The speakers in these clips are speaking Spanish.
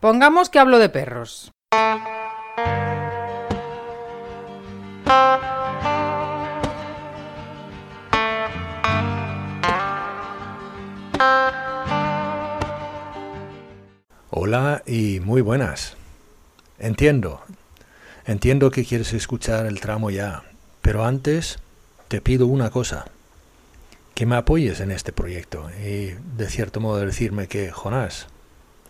Pongamos que hablo de perros. Hola y muy buenas. Entiendo, entiendo que quieres escuchar el tramo ya, pero antes te pido una cosa, que me apoyes en este proyecto y de cierto modo decirme que, Jonás,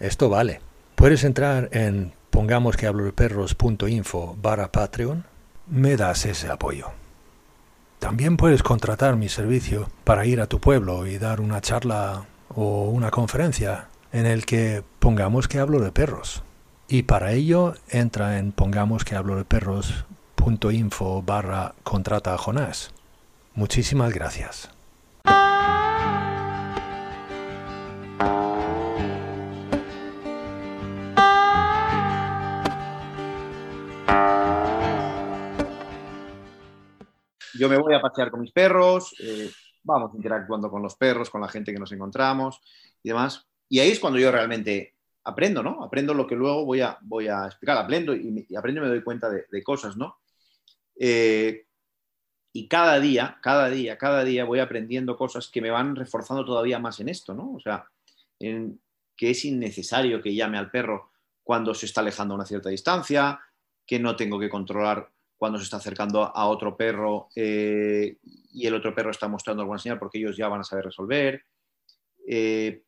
esto vale. Puedes entrar en pongamos que hablo de perros.info barra Patreon, me das ese apoyo. También puedes contratar mi servicio para ir a tu pueblo y dar una charla o una conferencia en el que pongamos que hablo de perros. Y para ello entra en pongamos que hablo de perros.info barra contrata a Jonás. Muchísimas gracias. Yo me voy a pasear con mis perros, eh, vamos interactuando con los perros, con la gente que nos encontramos y demás. Y ahí es cuando yo realmente aprendo, ¿no? Aprendo lo que luego voy a, voy a explicar, aprendo y, y aprendo y me doy cuenta de, cosas, ¿no? Eh, y cada día, cada día, cada día voy aprendiendo cosas que me van reforzando todavía más en esto, ¿no? O sea, en, que es innecesario que llame al perro cuando se está alejando a una cierta distancia, que no tengo que controlar cuando se está acercando a otro perro eh, y el otro perro está mostrando alguna señal porque ellos ya van a saber resolver. Eh,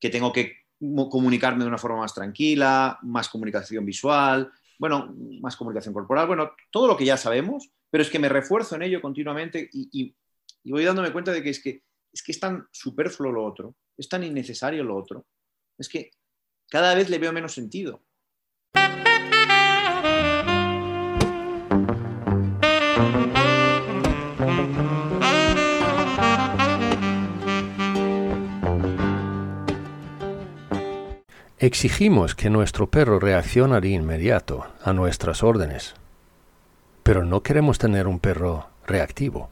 que tengo que comunicarme de una forma más tranquila, más comunicación visual, bueno, más comunicación corporal, bueno, todo lo que ya sabemos, pero es que me refuerzo en ello continuamente y, voy dándome cuenta de que es, que es que es tan superfluo lo otro, es tan innecesario lo otro, es que cada vez le veo menos sentido. Exigimos que nuestro perro reaccione de inmediato a nuestras órdenes, pero no queremos tener un perro reactivo.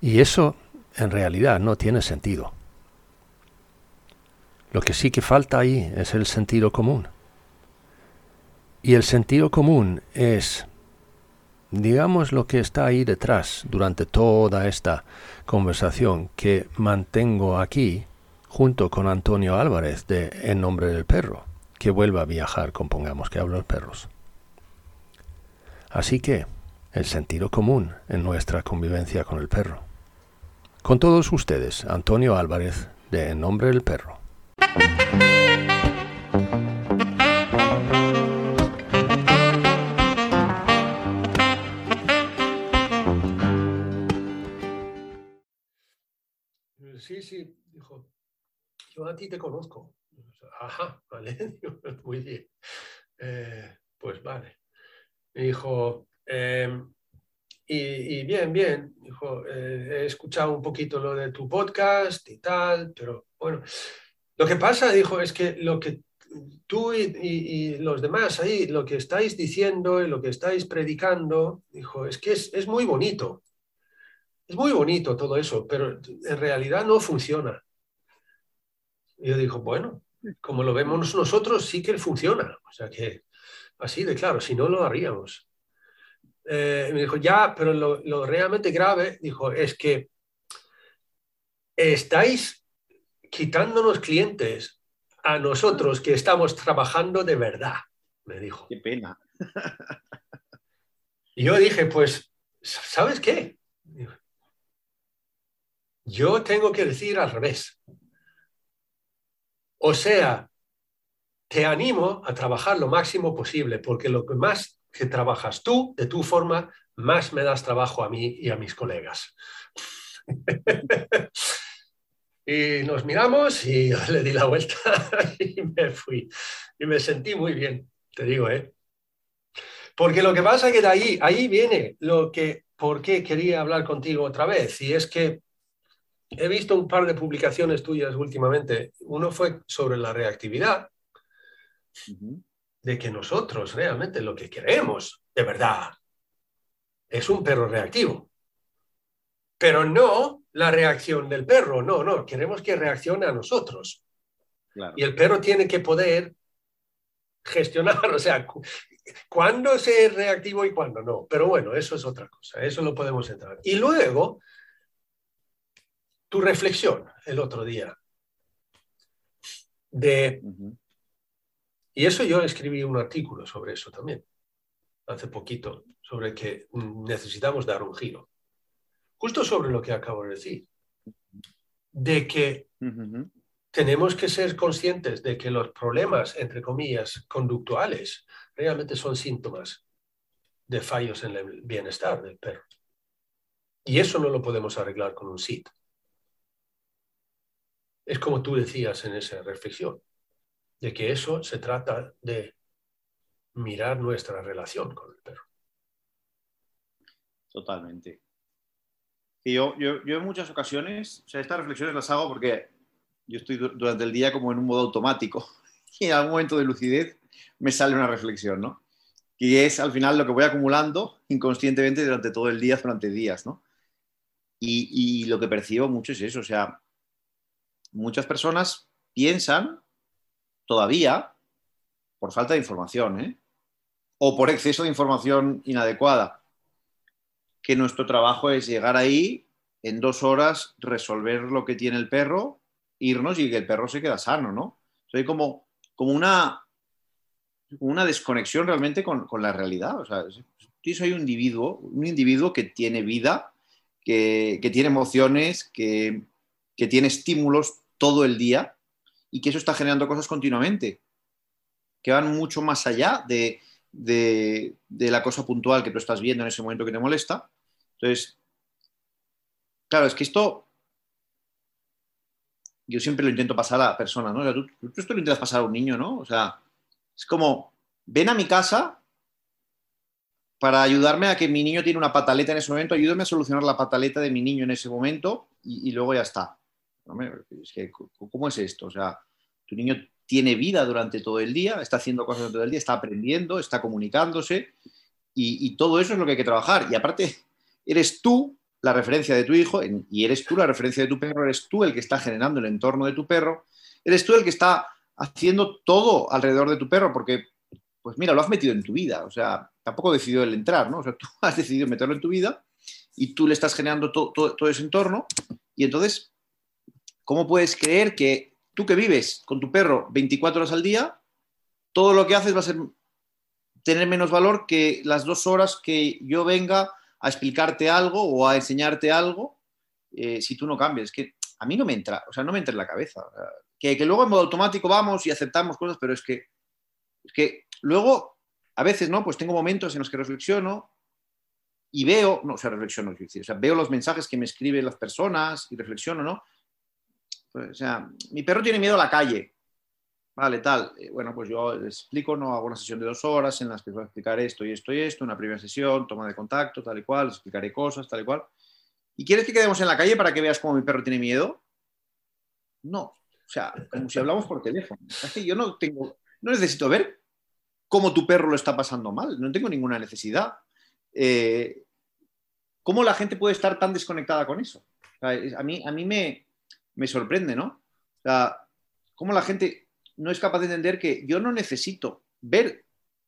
Y eso en realidad no tiene sentido. Lo que sí que falta ahí es el sentido común. Y el sentido común es, digamos, lo que está ahí detrás durante toda esta conversación que mantengo aquí junto con Antonio Álvarez de En Nombre del Perro, que vuelva a viajar, compongamos que hablo de perros. Así que, el sentido común en nuestra convivencia con el perro. Con todos ustedes, Antonio Álvarez de En Nombre del Perro. Sí, sí, dijo, yo a ti te conozco. Ajá, vale, muy bien. Eh, pues vale. Me dijo, em, y, bien, bien, dijo, eh, he escuchado un poquito lo de tu podcast y tal, pero bueno, lo que pasa, dijo, es que lo que tú y, los demás ahí, lo que estáis diciendo y lo que estáis predicando, dijo, es que es, es muy bonito. Es muy bonito todo eso, pero en realidad no funciona. Y yo digo, bueno, como lo vemos nosotros, sí que funciona. O sea que, así de claro, si no lo haríamos. Eh, me dijo, ya, pero lo, realmente grave, dijo, es que estáis quitándonos clientes a nosotros que estamos trabajando de verdad, me dijo. Qué pena. Y yo dije, pues, ¿sabes qué? Yo tengo que decir al revés. O sea, te animo a trabajar lo máximo posible, porque lo que más que trabajas tú, de tu forma, más me das trabajo a mí y a mis colegas. y nos miramos y le di la vuelta y me fui. Y me sentí muy bien, te digo, ¿eh? Porque lo que pasa es que de ahí, ahí viene lo que, por qué quería hablar contigo otra vez. Y es que he visto un par de publicaciones tuyas últimamente. Uno fue sobre la reactividad, de que nosotros realmente lo que queremos, de verdad, es un perro reactivo. Pero no la reacción del perro, no, no, queremos que reaccione a nosotros. Claro. Y el perro tiene que poder gestionar, o sea, cu- cuándo ser reactivo y cuándo no. Pero bueno, eso es otra cosa, eso lo podemos entrar. Y luego, tu reflexión el otro día de. Y eso yo escribí un artículo sobre eso también, hace poquito, sobre que necesitamos dar un giro. Justo sobre lo que acabo de decir, de que tenemos que ser conscientes de que los problemas, entre comillas, conductuales, realmente son síntomas de fallos en el bienestar del perro. Y eso no lo podemos arreglar con un SIT. Es como tú decías en esa reflexión, de que eso se trata de mirar nuestra relación con el perro. Totalmente. Y yo, yo, yo en muchas ocasiones, o sea, estas reflexiones las hago porque yo estoy du- durante el día como en un modo automático y en algún momento de lucidez me sale una reflexión, ¿no? Y es al final lo que voy acumulando inconscientemente durante todo el día, durante días, ¿no? Y, y lo que percibo mucho es eso, o sea, muchas personas piensan todavía, por falta de información, ¿eh? o por exceso de información inadecuada, que nuestro trabajo es llegar ahí en dos horas, resolver lo que tiene el perro, irnos y que el perro se queda sano, ¿no? Soy como, como una, una desconexión realmente con, con la realidad. O sea, yo soy un individuo, un individuo que tiene vida, que, que tiene emociones, que, que tiene estímulos todo el día y que eso está generando cosas continuamente, que van mucho más allá de, de, la cosa puntual que tú estás viendo en ese momento que te molesta. Entonces, claro, es que esto yo siempre lo intento pasar a personas, ¿no? O sea, tú, tú, esto lo intentas pasar a un niño, ¿no? O sea, es como, ven a mi casa para ayudarme a que mi niño tiene una pataleta en ese momento, ayúdame a solucionar la pataleta de mi niño en ese momento y luego ya está. Es que, ¿Cómo es esto? O sea, tu niño tiene vida durante todo el día, está haciendo cosas durante todo el día, está aprendiendo, está comunicándose y, todo eso es lo que hay que trabajar. Y aparte, eres tú la referencia de tu hijo y eres tú la referencia de tu perro, eres tú el que está generando el entorno de tu perro, eres tú el que está haciendo todo alrededor de tu perro porque, pues mira, lo has metido en tu vida, o sea, tampoco decidió él entrar, ¿no? O sea, tú has decidido meterlo en tu vida y tú le estás generando todo ese entorno y entonces, ¿cómo puedes creer que tú que vives con tu perro 24 horas al día, todo lo que haces va a ser tener menos valor que las dos horas que yo venga a explicarte algo o a enseñarte algo eh, si tú no cambias. Es que a mí no me entra, o sea, no me entra en la cabeza. Que, luego en modo automático vamos y aceptamos cosas, pero es que, es que luego, a veces, ¿no? Pues tengo momentos en los que reflexiono y veo, no, o sea, reflexiono, o sea, veo los mensajes que me escriben las personas y reflexiono, ¿no? Pues, o sea, mi perro tiene miedo a la calle. Vale, tal. Eh, bueno, pues yo les explico, no hago una sesión de dos horas en las que voy a explicar esto y esto y esto, una primera sesión, toma de contacto, tal y cual, explicaré cosas, tal y cual. ¿Y quieres que quedemos en la calle para que veas cómo mi perro tiene miedo? No. O sea, como si hablamos por teléfono. Es que yo no tengo, no necesito ver cómo tu perro lo está pasando mal, no tengo ninguna necesidad. Eh, ¿Cómo la gente puede estar tan desconectada con eso? A mí, a mí me, me sorprende, ¿no? O sea, cómo la gente no es capaz de entender que yo no necesito ver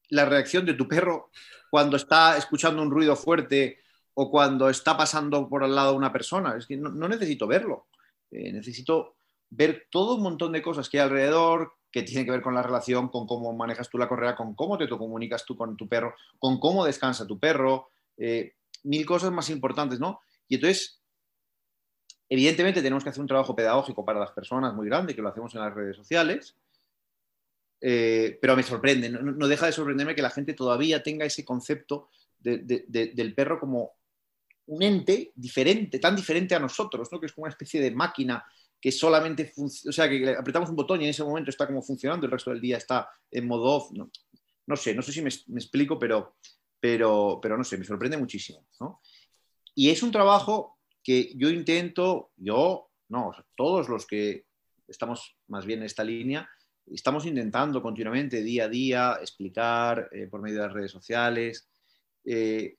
la reacción de tu perro cuando está escuchando un ruido fuerte o cuando está pasando por al lado una persona. Es que no, necesito verlo. Eh, necesito ver todo un montón de cosas que hay alrededor que tienen que ver con la relación, con cómo manejas tú la correa, con cómo te, te comunicas tú con tu perro, con cómo descansa tu perro, eh, mil cosas más importantes, ¿no? Y entonces, evidentemente tenemos que hacer un trabajo pedagógico para las personas muy grande, que lo hacemos en las redes sociales, eh, pero me sorprende, no, deja de sorprenderme que la gente todavía tenga ese concepto de, de, de, del perro como un ente diferente, tan diferente a nosotros, ¿no? que es como una especie de máquina que solamente, o sea, que apretamos un botón y en ese momento está como funcionando, el resto del día está en modo off. No, sé, no sé si me, explico, pero, pero, pero no sé, me sorprende muchísimo. Y es un trabajo que yo intento, yo, no, todos los que estamos más bien en esta línea, estamos intentando continuamente, día a día, explicar eh, por medio de las redes sociales, eh,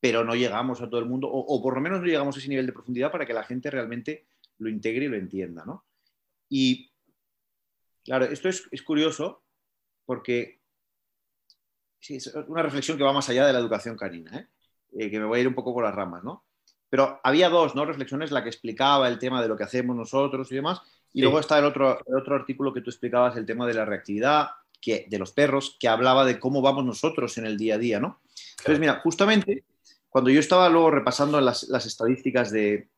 pero no llegamos a todo el mundo, o, por lo menos no llegamos a ese nivel de profundidad para que la gente realmente lo integre y lo entienda. ¿no? Y Claro, esto es, es curioso porque es una reflexión que va más allá de la educación canina. Eh, que me voy a ir un poco por las ramas, ¿no? Pero había dos ¿no? reflexiones, la que explicaba el tema de lo que hacemos nosotros y demás, y Sí. luego está el otro, el otro artículo que tú explicabas, el tema de la reactividad que, de los perros, que hablaba de cómo vamos nosotros en el día a día, ¿no? Entonces, mira, justamente cuando yo estaba luego repasando las, las estadísticas de,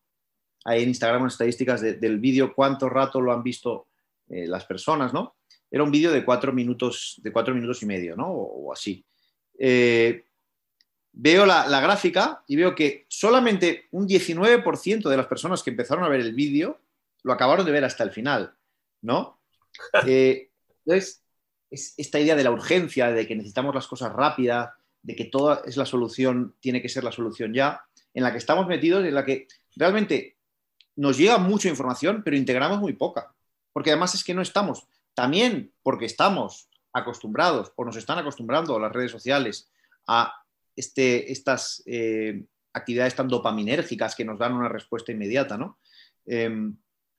ahí en Instagram, las estadísticas de- del vídeo, cuánto rato lo han visto eh, las personas, ¿no? Era un vídeo de cuatro minutos, de cuatro minutos y medio, ¿no? O, o así. Eh, veo la, la gráfica y veo que solamente un 19% de las personas que empezaron a ver el vídeo lo acabaron de ver hasta el final, ¿no? Eh, entonces, es esta idea de la urgencia, de que necesitamos las cosas rápidas, de que toda es la solución, tiene que ser la solución ya, en la que estamos metidos, en la que realmente nos llega mucha información, pero integramos muy poca. Porque además es que no estamos, también porque estamos acostumbrados o nos están acostumbrando las redes sociales a este, estas eh, actividades tan dopaminérgicas que nos dan una respuesta inmediata, ¿no? Eh,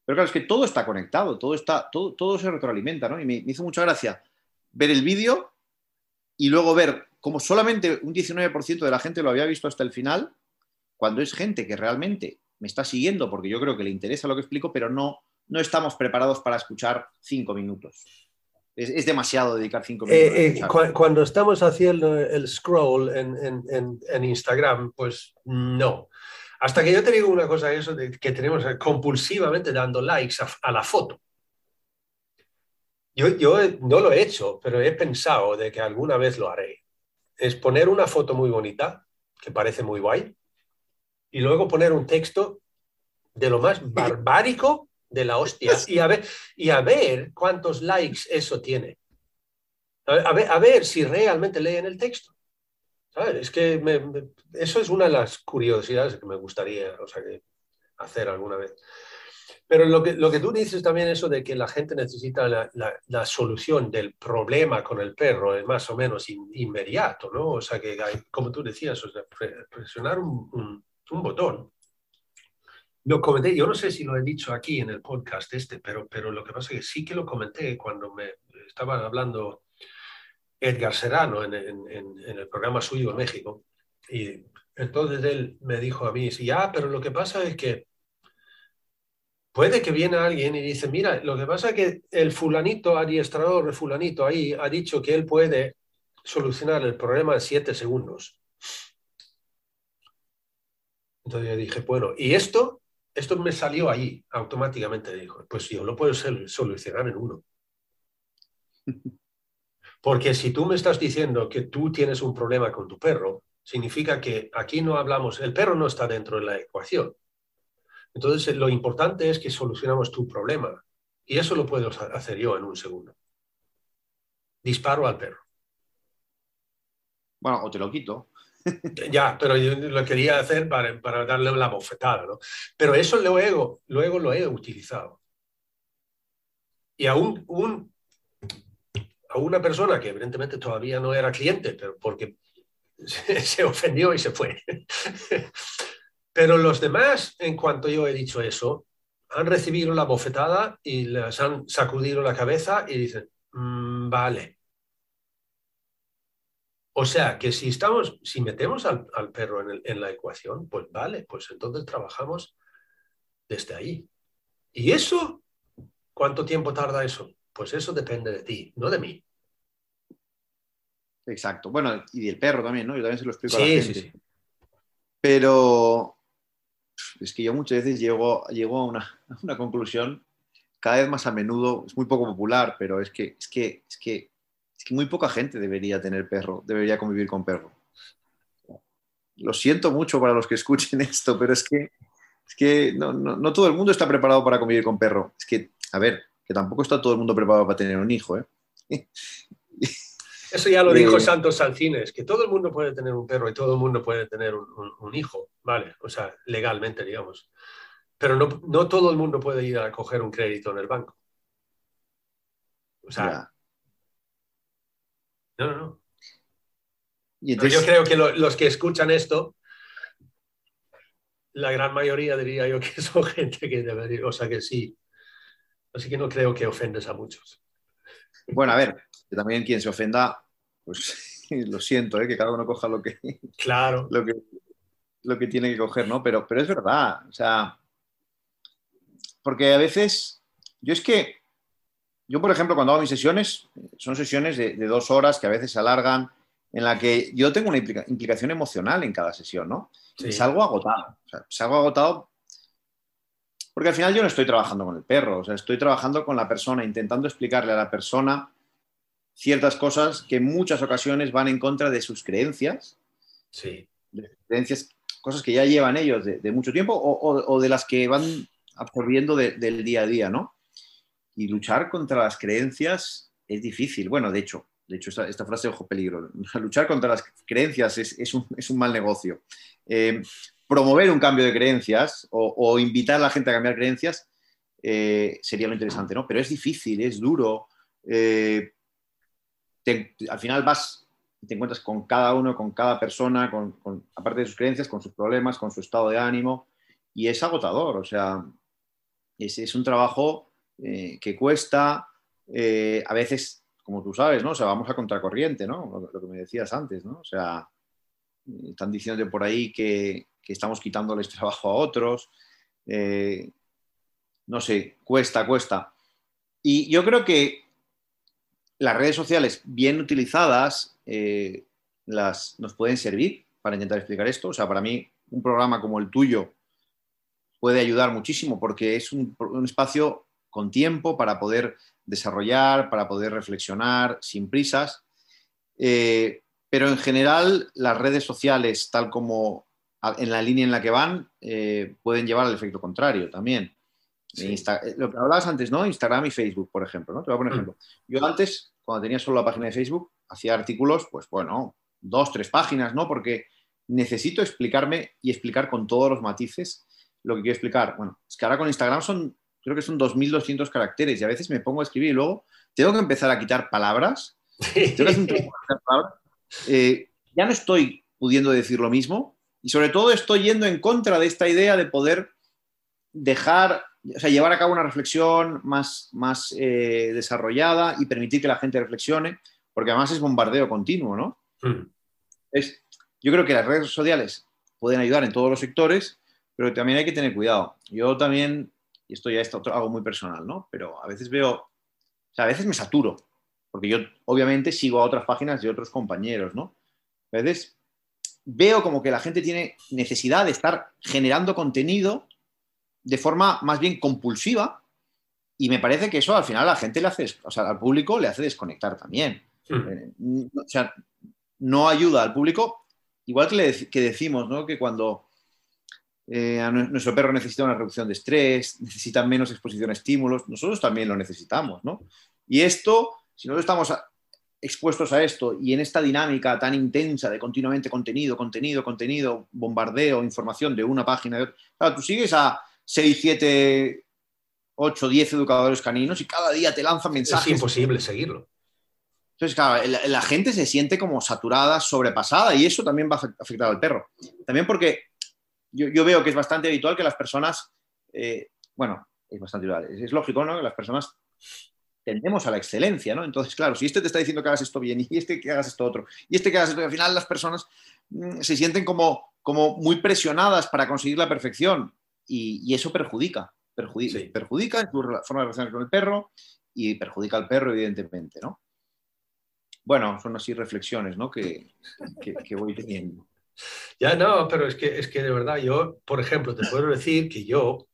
pero claro, es que todo está conectado, todo, está, todo, se retroalimenta, ¿no? Y me, me hizo mucha gracia ver el vídeo y luego ver cómo solamente un 19% de la gente lo había visto hasta el final, cuando es gente que realmente me está siguiendo porque yo creo que le interesa lo que explico, pero no, no estamos preparados para escuchar cinco minutos. Es, es demasiado dedicar cinco minutos. Eh, eh, escuchar. cu- cuando estamos haciendo el scroll en, en- en- en Instagram, pues no. Hasta que yo te digo una cosa, eso de que tenemos compulsivamente dando likes a, a la foto. Yo, yo no lo he hecho, pero he pensado de que alguna vez lo haré. Es poner una foto muy bonita, que parece muy guay, y luego poner un texto de lo más barbárico de la hostia y a ver, y a ver cuántos likes eso tiene. A ver, a ver, si realmente leen el texto. ¿Sabes? Es que me- me- eso es una de las curiosidades que me gustaría o sea, que hacer alguna vez. Pero lo que, lo que tú dices también, eso de que la gente necesita la, la- la solución del problema con el perro es más o menos in- inmediato, ¿no? O sea, que hay- como tú decías, o sea, pre- presionar un, un- un botón. Lo comenté, yo no sé si lo he dicho aquí en el podcast este, pero, pero lo que pasa es que sí que lo comenté cuando me estaban hablando Edgar Serrano en, en- en- el programa suyo en México. Y entonces él me dijo a mí, sí, ya, pero lo que pasa es que puede que viene alguien y dice, mira, lo que pasa es que el fulanito, adiestrador, el fulanito ahí, ha dicho que él puede solucionar el problema en siete segundos. Entonces yo dije, bueno, y esto, esto me salió ahí automáticamente. Dijo, pues yo lo puedo sol- solucionar en uno. Porque si tú me estás diciendo que tú tienes un problema con tu perro, significa que aquí no hablamos, el perro no está dentro de la ecuación. Entonces, lo importante es que solucionamos tu problema. Y eso lo puedo hacer yo en un segundo. Disparo al perro. Bueno, o te lo quito. Ya, pero yo lo quería hacer para, para darle la bofetada, ¿no? Pero eso luego, luego lo he utilizado. Y a, un, a una persona que evidentemente todavía no era cliente, pero porque se, se ofendió y se fue. Pero los demás, en cuanto yo he dicho eso, han recibido la bofetada y les han sacudido la cabeza y dicen, "Mm, vale. O sea, que si estamos, si metemos al, al perro en, el- en la ecuación, pues vale, pues entonces trabajamos desde ahí. ¿Y eso? ¿Cuánto tiempo tarda eso? Pues eso depende de ti, no de mí. Exacto. Bueno, y del perro también, ¿no? Yo también se lo explico a la Sí, gente. sí, sí. Pero es que yo muchas veces llego, llego a, una, a una conclusión cada vez más a menudo, es muy poco popular, pero es que, es que, es que, es que muy poca gente debería tener perro, debería convivir con perro. Lo siento mucho para los que escuchen esto, pero es que, es que no, no- no todo el mundo está preparado para convivir con perro. Es que, a ver, que tampoco está todo el mundo preparado para tener un hijo, ¿eh? Eso ya lo dijo Eh, Santos Salcines, que todo el mundo puede tener un perro y todo el mundo puede tener un, un- un hijo, ¿vale? O sea, legalmente, digamos. Pero no, no todo el mundo puede ir a coger un crédito en el banco. O sea. No, no, no. Y Pero entonces, yo creo que lo- los que escuchan esto, la gran mayoría diría yo que son gente que debería, o sea que sí. Así que no creo que ofendes a muchos. Bueno, a ver, que también quien se ofenda, pues lo siento, ¿eh? que cada uno coja lo que, Claro. lo que, lo que tiene que coger, ¿no? Pero, pero es verdad, o sea, porque a veces, yo es que, yo por ejemplo, cuando hago mis sesiones, son sesiones de, de dos horas que a veces se alargan, en la que yo tengo una implica- implicación emocional en cada sesión, ¿no? Sí. Y salgo agotado, o sea, salgo agotado porque al final yo no estoy trabajando con el perro, o sea, estoy trabajando con la persona, intentando explicarle a la persona ciertas cosas que en muchas ocasiones van en contra de sus creencias, Sí. de sus creencias, cosas que ya llevan ellos de, de mucho tiempo o, o- o de las que van absorbiendo de- del día a día, ¿no? Y luchar contra las creencias es difícil. Bueno, de hecho, de hecho esta, esta frase, ojo, peligro. Luchar contra las creencias es, es un, es un mal negocio. Eh, promover un cambio de creencias o, invitar a la gente a cambiar creencias eh, sería lo interesante, ¿no? Pero es difícil, es duro. eh, al final vas y te encuentras con cada uno, con cada persona, con, con- aparte de sus creencias, con sus problemas, con su estado de ánimo, y es agotador, o sea, es, es un trabajo eh, que cuesta, eh, a veces, como tú sabes, ¿no? O vamos a contracorriente, ¿no? Lo, que me decías antes, ¿no? O sea, están diciéndote por ahí que, que estamos quitándoles trabajo a otros, eh, no sé, cuesta, cuesta. Y yo creo que las redes sociales bien utilizadas eh, las, nos pueden servir para intentar explicar esto. O sea, para mí un programa como el tuyo puede ayudar muchísimo porque es un espacio con tiempo para poder desarrollar, para poder reflexionar sin prisas. Eh, pero en general las redes sociales, tal como en la línea en la que van, eh, pueden llevar al efecto contrario también. Sí. Insta- eh, lo que hablabas antes, ¿no? Instagram y Facebook, por ejemplo, ¿no? Te voy a poner Mm. ejemplo. Yo antes, cuando tenía solo la página de Facebook, hacía artículos, pues bueno, dos, tres páginas, ¿no? Porque necesito explicarme y explicar con todos los matices lo que quiero explicar. Bueno, es que ahora con Instagram son, creo que son 2.200 caracteres y a veces me pongo a escribir y luego tengo que empezar a quitar palabras. Tengo que hacer un de palabras. Eh, ya no estoy pudiendo decir lo mismo y sobre todo estoy yendo en contra de esta idea de poder dejar, o sea, llevar a cabo una reflexión más, más eh, desarrollada y permitir que la gente reflexione, porque además es bombardeo continuo, ¿no? Mm. Es, yo creo que las redes sociales pueden ayudar en todos los sectores, pero también hay que tener cuidado. Yo también, y esto ya es otro- algo muy personal, ¿no? Pero a veces veo, o sea, a veces me saturo, porque yo obviamente sigo a otras páginas de otros compañeros, ¿no? A veces veo como que la gente tiene necesidad de estar generando contenido de forma más bien compulsiva y me parece que eso al final a la gente le hace, o sea, al público le hace desconectar también. Eh, o sea, no ayuda al público, igual que, le que decimos, ¿no? Que cuando eh, a nuestro perro necesita una reducción de estrés, necesita menos exposición a estímulos, nosotros también lo necesitamos, ¿no? Y esto, si nosotros estamos a- expuestos a esto y en esta dinámica tan intensa de continuamente contenido, contenido, contenido, bombardeo, información de una página de otra, claro, tú sigues a 6, 7, 8, 10 educadores caninos y cada día te lanzan Es mensajes imposible seguirlo. entonces, claro, la, la gente se siente como saturada, sobrepasada, y eso también va a afect- afectar al perro. También porque yo, yo veo que es bastante habitual que las personas, eh, bueno, es bastante habitual, es, es lógico, ¿no? Que las personas tendemos a la excelencia, ¿no? Entonces, claro, si este te está diciendo que hagas esto bien, y este que hagas esto otro, y este que hagas esto, al final las personas mm, se sienten como, como muy presionadas para conseguir la perfección, y, y eso perjudica, perjudi- Sí. perjudica en tu rela- forma de relacionarse con el perro, y perjudica al perro, evidentemente, ¿no? Bueno, son así reflexiones ¿no? que, que- que voy teniendo. Ya no, pero es que, es que de verdad yo, por ejemplo, te puedo decir que yo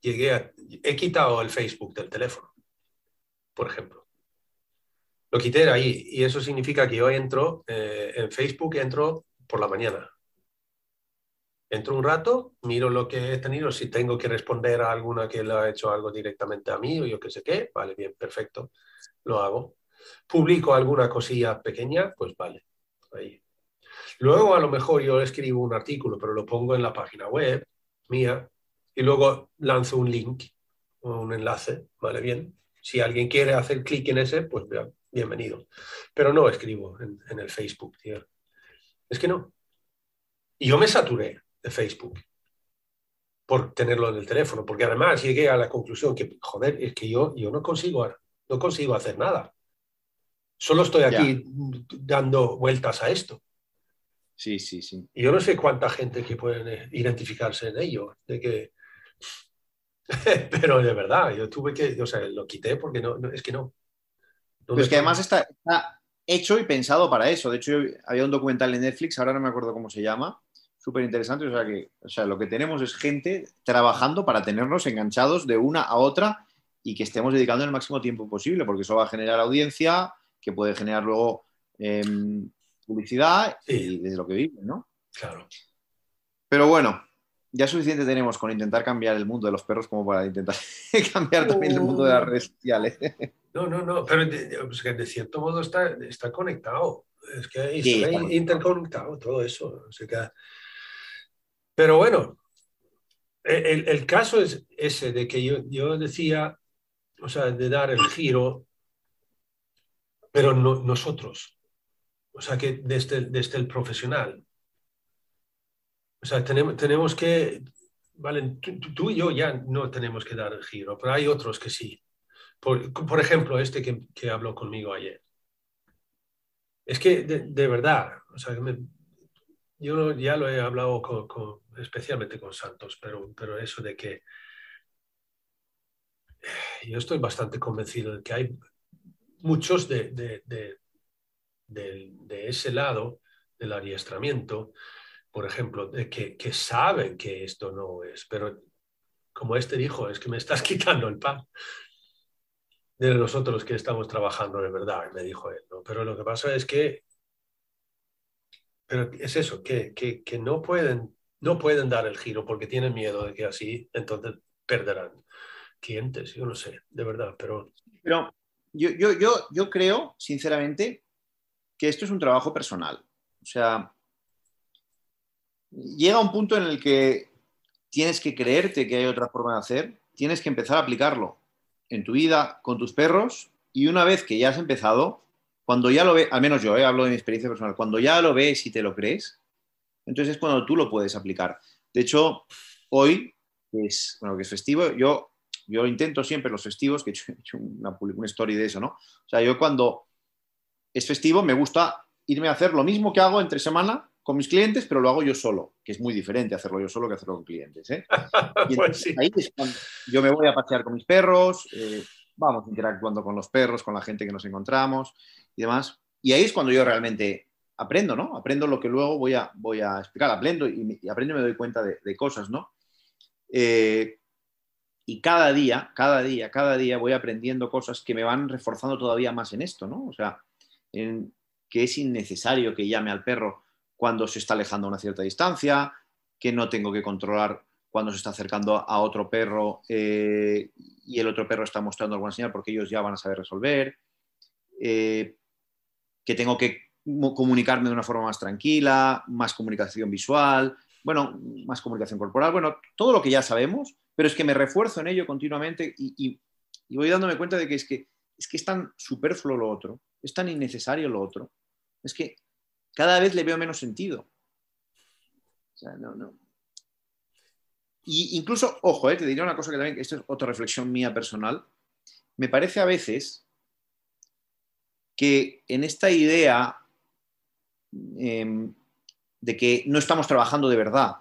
llegué a... He quitado el Facebook del teléfono, por ejemplo. Lo quité ahí y eso significa que yo entro eh, en Facebook, entro por la mañana. Entro un rato, miro lo que he tenido, si tengo que responder a alguna que le ha hecho algo directamente a mí o yo qué sé qué, vale, bien, perfecto, lo hago. Publico alguna cosilla pequeña, pues vale, ahí. Luego a lo mejor yo escribo un artículo, pero lo pongo en la página web mía y luego lanzo un link o un enlace, ¿vale? Bien. Si alguien quiere hacer clic en ese, pues bien- bienvenido. Pero no escribo en, en el Facebook, tío. Es que no. Y yo me saturé de Facebook por tenerlo en el teléfono, porque además llegué a la conclusión que, joder, es que yo, yo no, consigo, no consigo hacer nada. Solo estoy aquí dando vueltas a esto. Sí, sí, sí. Y yo no sé cuánta gente que puede identificarse en ello, de que... pero de verdad, yo tuve que, o sea, lo quité porque no, es que no. Pero es que además está, está, hecho y pensado para eso. De hecho, había un documental en Netflix, ahora no me acuerdo cómo se llama, súper interesante. O sea, que, o sea, lo que tenemos es gente trabajando para tenernos enganchados de una a otra y que estemos dedicando el máximo tiempo posible, porque eso va a generar audiencia, que puede generar luego eh, publicidad y desde lo que viven, ¿no? Claro. Pero bueno, ya suficiente tenemos con intentar cambiar el mundo de los perros como para intentar cambiar también el mundo de las redes sociales. No, no, no, pero de, de cierto modo está, está conectado. Es que está interconectado todo eso. O sea, pero bueno, e, el, el, caso es ese de que yo, yo decía, o sea, de dar el giro pero no, nosotros, o sea, que desde, desde el profesional, o sea, tenemos, tenemos que, vale, tú, y yo ya no tenemos que dar el giro, pero hay otros que sí. Por, por ejemplo, este que, que, habló conmigo ayer. Es que de, verdad, o sea, yo ya lo he hablado especialmente con Santos, pero, pero eso de que yo estoy bastante convencido de que hay muchos de, ese lado del adiestramiento, por ejemplo, de que, que, saben que esto no es, pero como este dijo, es que me estás quitando el pan de nosotros que estamos trabajando de verdad, me dijo él. Pero lo que pasa es que, pero es eso, que, que, que no, pueden, no pueden dar el giro porque tienen miedo de que así, entonces perderán clientes, yo no sé, de verdad, pero... Pero yo, yo, yo, yo creo, sinceramente, que esto es un trabajo personal. O sea, llega un punto en el que tienes que creerte que hay otra forma de hacer, tienes que empezar a aplicarlo en tu vida con tus perros y una vez que ya has empezado, cuando ya lo ves, al menos yo eh, hablo de mi experiencia personal, cuando ya lo ves y te lo crees, entonces es cuando tú lo puedes aplicar. De hecho, hoy, que es, bueno, que es festivo, yo yo intento siempre los festivos, que he hecho, una, una story de eso, ¿no? O sea, yo cuando es festivo me gusta irme a hacer lo mismo que hago entre semana con mis clientes, pero lo hago yo solo, que es muy diferente hacerlo yo solo que hacerlo con clientes. ¿eh? Y pues ahí es cuando yo me voy a pasear con mis perros, eh, vamos interactuando con los perros, con la gente que nos encontramos y demás. Y ahí es cuando yo realmente aprendo, ¿no? Aprendo lo que luego voy a, voy a explicar, aprendo y, y aprendo y me doy cuenta de, de cosas, ¿no? Eh, y cada día, cada día, cada día voy aprendiendo cosas que me van reforzando todavía más en esto, ¿no? O sea, en que es innecesario que llame al perro cuando se está alejando a una cierta distancia, que no tengo que controlar cuando se está acercando a otro perro eh, y el otro perro está mostrando alguna señal porque ellos ya van a saber resolver, eh, que tengo que comunicarme de una forma más tranquila, más comunicación visual, bueno, más comunicación corporal, bueno, todo lo que ya sabemos, pero es que me refuerzo en ello continuamente y, voy dándome cuenta de que es, que es que es tan superfluo lo otro, es tan innecesario lo otro, es que cada vez le veo menos sentido. O sea, no, no. Y incluso, ojo, eh, te diré una cosa que también, esto es otra reflexión mía personal, me parece a veces que en esta idea em, de que no estamos trabajando de verdad,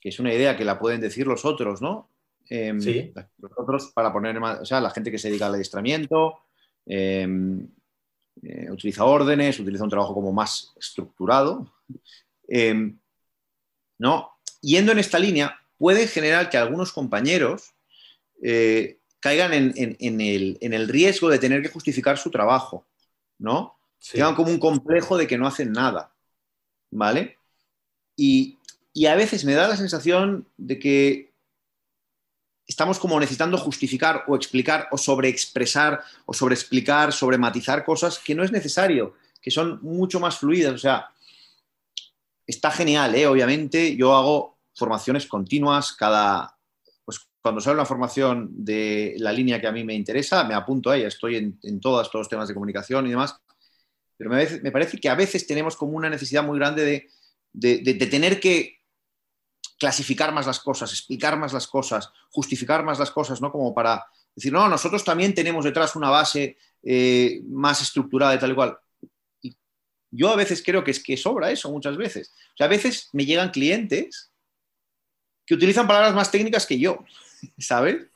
que es una idea que la pueden decir los otros, ¿no? Em, sí. Los otros para poner más, o sea, la gente que se dedica al adiestramiento, em, eh, utiliza órdenes, utiliza un trabajo como más estructurado, em, ¿no? Yendo en esta línea, puede generar que algunos compañeros eh, caigan en, el, riesgo de tener que justificar su trabajo, ¿no? Tengan como un complejo de que no hacen nada, ¿vale? Y, y a veces me da la sensación de que estamos como necesitando justificar o explicar o sobreexpresar o sobreexplicar, sobrematizar cosas que no es necesario, que son mucho más fluidas. O sea, está genial, ¿eh? obviamente. Yo hago formaciones continuas cada... Pues cuando sale una formación de la línea que a mí me interesa, me apunto a ella, estoy en, en todos, todos los temas de comunicación y demás. Pero me, parece que a veces tenemos como una necesidad muy grande de, de, de, de tener que clasificar más las cosas, explicar más las cosas, justificar más las cosas, ¿no? Como para decir, no, nosotros también tenemos detrás una base eh, más estructurada y tal y cual. Y yo a veces creo que es que sobra eso muchas veces. O sea, a veces me llegan clientes que utilizan palabras más técnicas que yo, ¿sabes?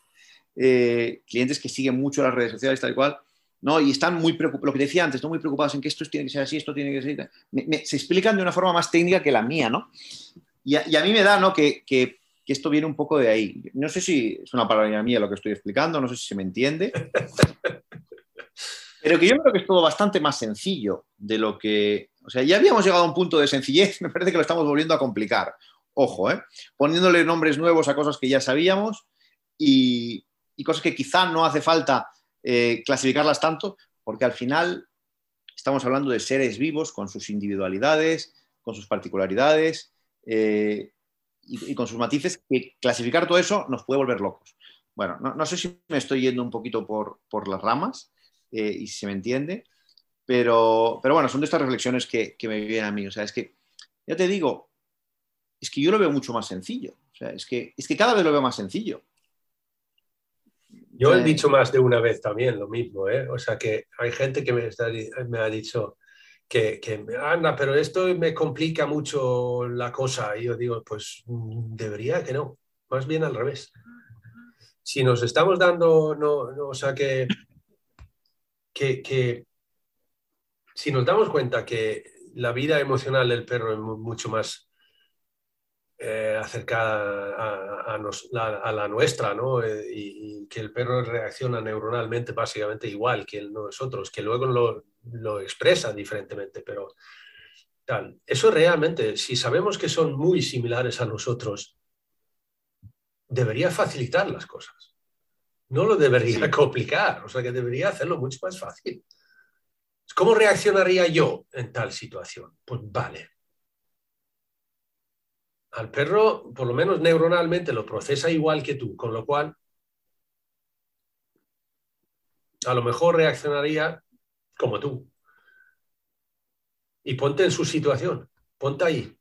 Eh, clientes que siguen mucho las redes sociales, tal y cual, ¿no? Y están muy preocupados, lo que decía antes, están muy preocupados en que esto tiene que ser así, esto tiene que ser... se explican de una forma más técnica que la mía, ¿no? Y a, mí me da, ¿no? Que, que, esto viene un poco de ahí. No sé si es una palabra mía lo que estoy explicando, no sé si se me entiende. Pero que yo creo que es todo bastante más sencillo de lo que... O sea, ya habíamos llegado a un punto de sencillez, me parece que lo estamos volviendo a complicar. Ojo, ¿eh? Poniéndole nombres nuevos a cosas que ya sabíamos y, y cosas que quizá no hace falta eh, clasificarlas tanto, porque al final estamos hablando de seres vivos con sus individualidades, con sus particularidades eh, y, con sus matices, que clasificar todo eso nos puede volver locos. Bueno, no, sé si me estoy yendo un poquito por, las ramas eh, y si se me entiende, pero, pero bueno, son de estas reflexiones que, me vienen a mí. O sea, es que, ya te digo, es que yo lo veo mucho más sencillo. O sea, es que, es que cada vez lo veo más sencillo. Yo he dicho más de una vez también lo mismo, ¿eh? O sea que hay gente que me, me ha dicho que, anda, pero esto me complica mucho la cosa. Y yo digo, pues mm, debería que no, más bien al revés. Si nos estamos dando, no, o sea que, que, que, si nos damos cuenta que la vida emocional del perro es mucho más eh, acercada a, la, nuestra, ¿no? Eh, y, que el perro reacciona neuronalmente básicamente igual que nosotros, que luego lo, lo expresa diferentemente, pero tal. Eso realmente, si sabemos que son muy similares a nosotros, debería facilitar las cosas. No lo debería complicar, o sea que debería hacerlo mucho más fácil. ¿Cómo reaccionaría yo en tal situación? Pues vale, al perro, por lo menos neuronalmente, lo procesa igual que tú, con lo cual a lo mejor reaccionaría como tú. Y ponte en su situación, ponte ahí.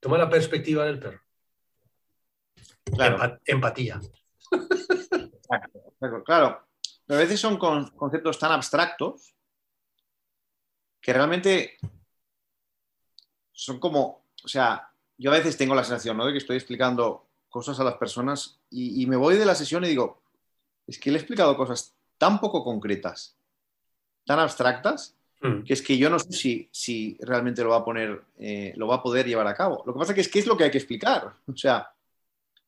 Toma la perspectiva del perro. empatía. Claro, claro. a veces son conceptos tan abstractos que realmente son como, o sea, yo a veces tengo la sensación ¿no? de que estoy explicando cosas a las personas y, me voy de la sesión y digo, es que le he explicado cosas tan poco concretas, tan abstractas, hmm. que es que yo no sé si, si realmente lo va a poner, eh, lo va a poder llevar a cabo. Lo que pasa es que es que es lo que hay que explicar. O sea,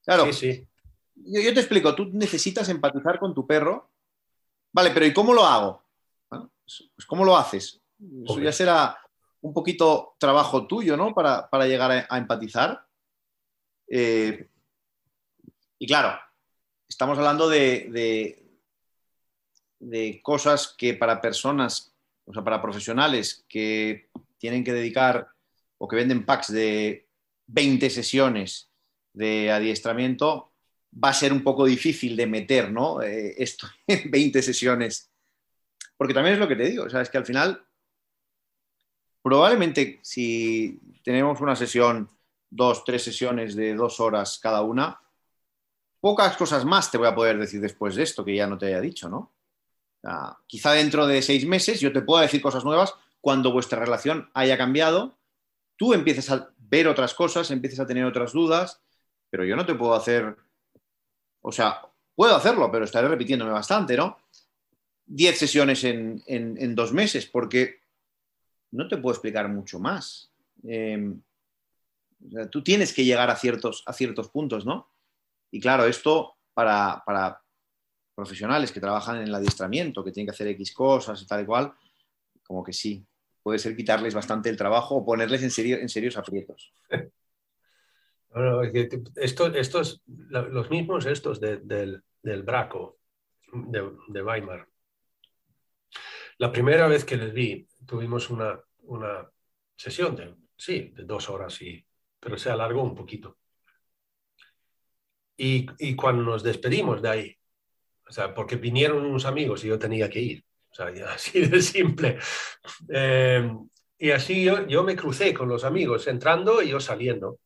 claro, sí, Yo, te explico, tú necesitas empatizar con tu perro. Vale, pero ¿y cómo lo hago? Pues, pues ¿cómo lo haces? Eso ya será un poquito trabajo tuyo, ¿no? Para, llegar a, empatizar. Eh, y claro, estamos hablando de, de, cosas que para personas, o sea, para profesionales que tienen que dedicar o que venden packs de 20 sesiones de adiestramiento, va a ser un poco difícil de meter, ¿no? Eh, esto en 20 sesiones. Porque también es lo que te digo, o sea, es que al final Probablemente si tenemos una sesión, dos, tres sesiones de dos horas cada una, pocas cosas más te voy a poder decir después de esto que ya no te haya dicho, ¿no? Quizá dentro de seis meses yo te pueda decir cosas nuevas cuando vuestra relación haya cambiado, tú empieces a ver otras cosas, empieces a tener otras dudas, pero yo no te puedo hacer, o sea, puedo hacerlo, pero estaré repitiéndome bastante, ¿no? Diez sesiones en, en dos meses, porque no te puedo explicar mucho más. Em, tú tienes que llegar a ciertos, a ciertos puntos, ¿no? Y claro, esto para, profesionales que trabajan en el adiestramiento, que tienen que hacer X cosas y tal y cual, como que sí, puede ser quitarles bastante el trabajo o ponerles en, serio, en serios aprietos. estos, los mismos estos del, Braco, de, de Weimar. La primera vez que les vi, tuvimos una, una sesión de, sí, de dos horas, y, pero se alargó un poquito. Y, y, cuando nos despedimos de ahí, o sea, porque vinieron unos amigos y yo tenía que ir, o sea, así de simple. Eh, y así yo, me crucé con los amigos, entrando y yo saliendo.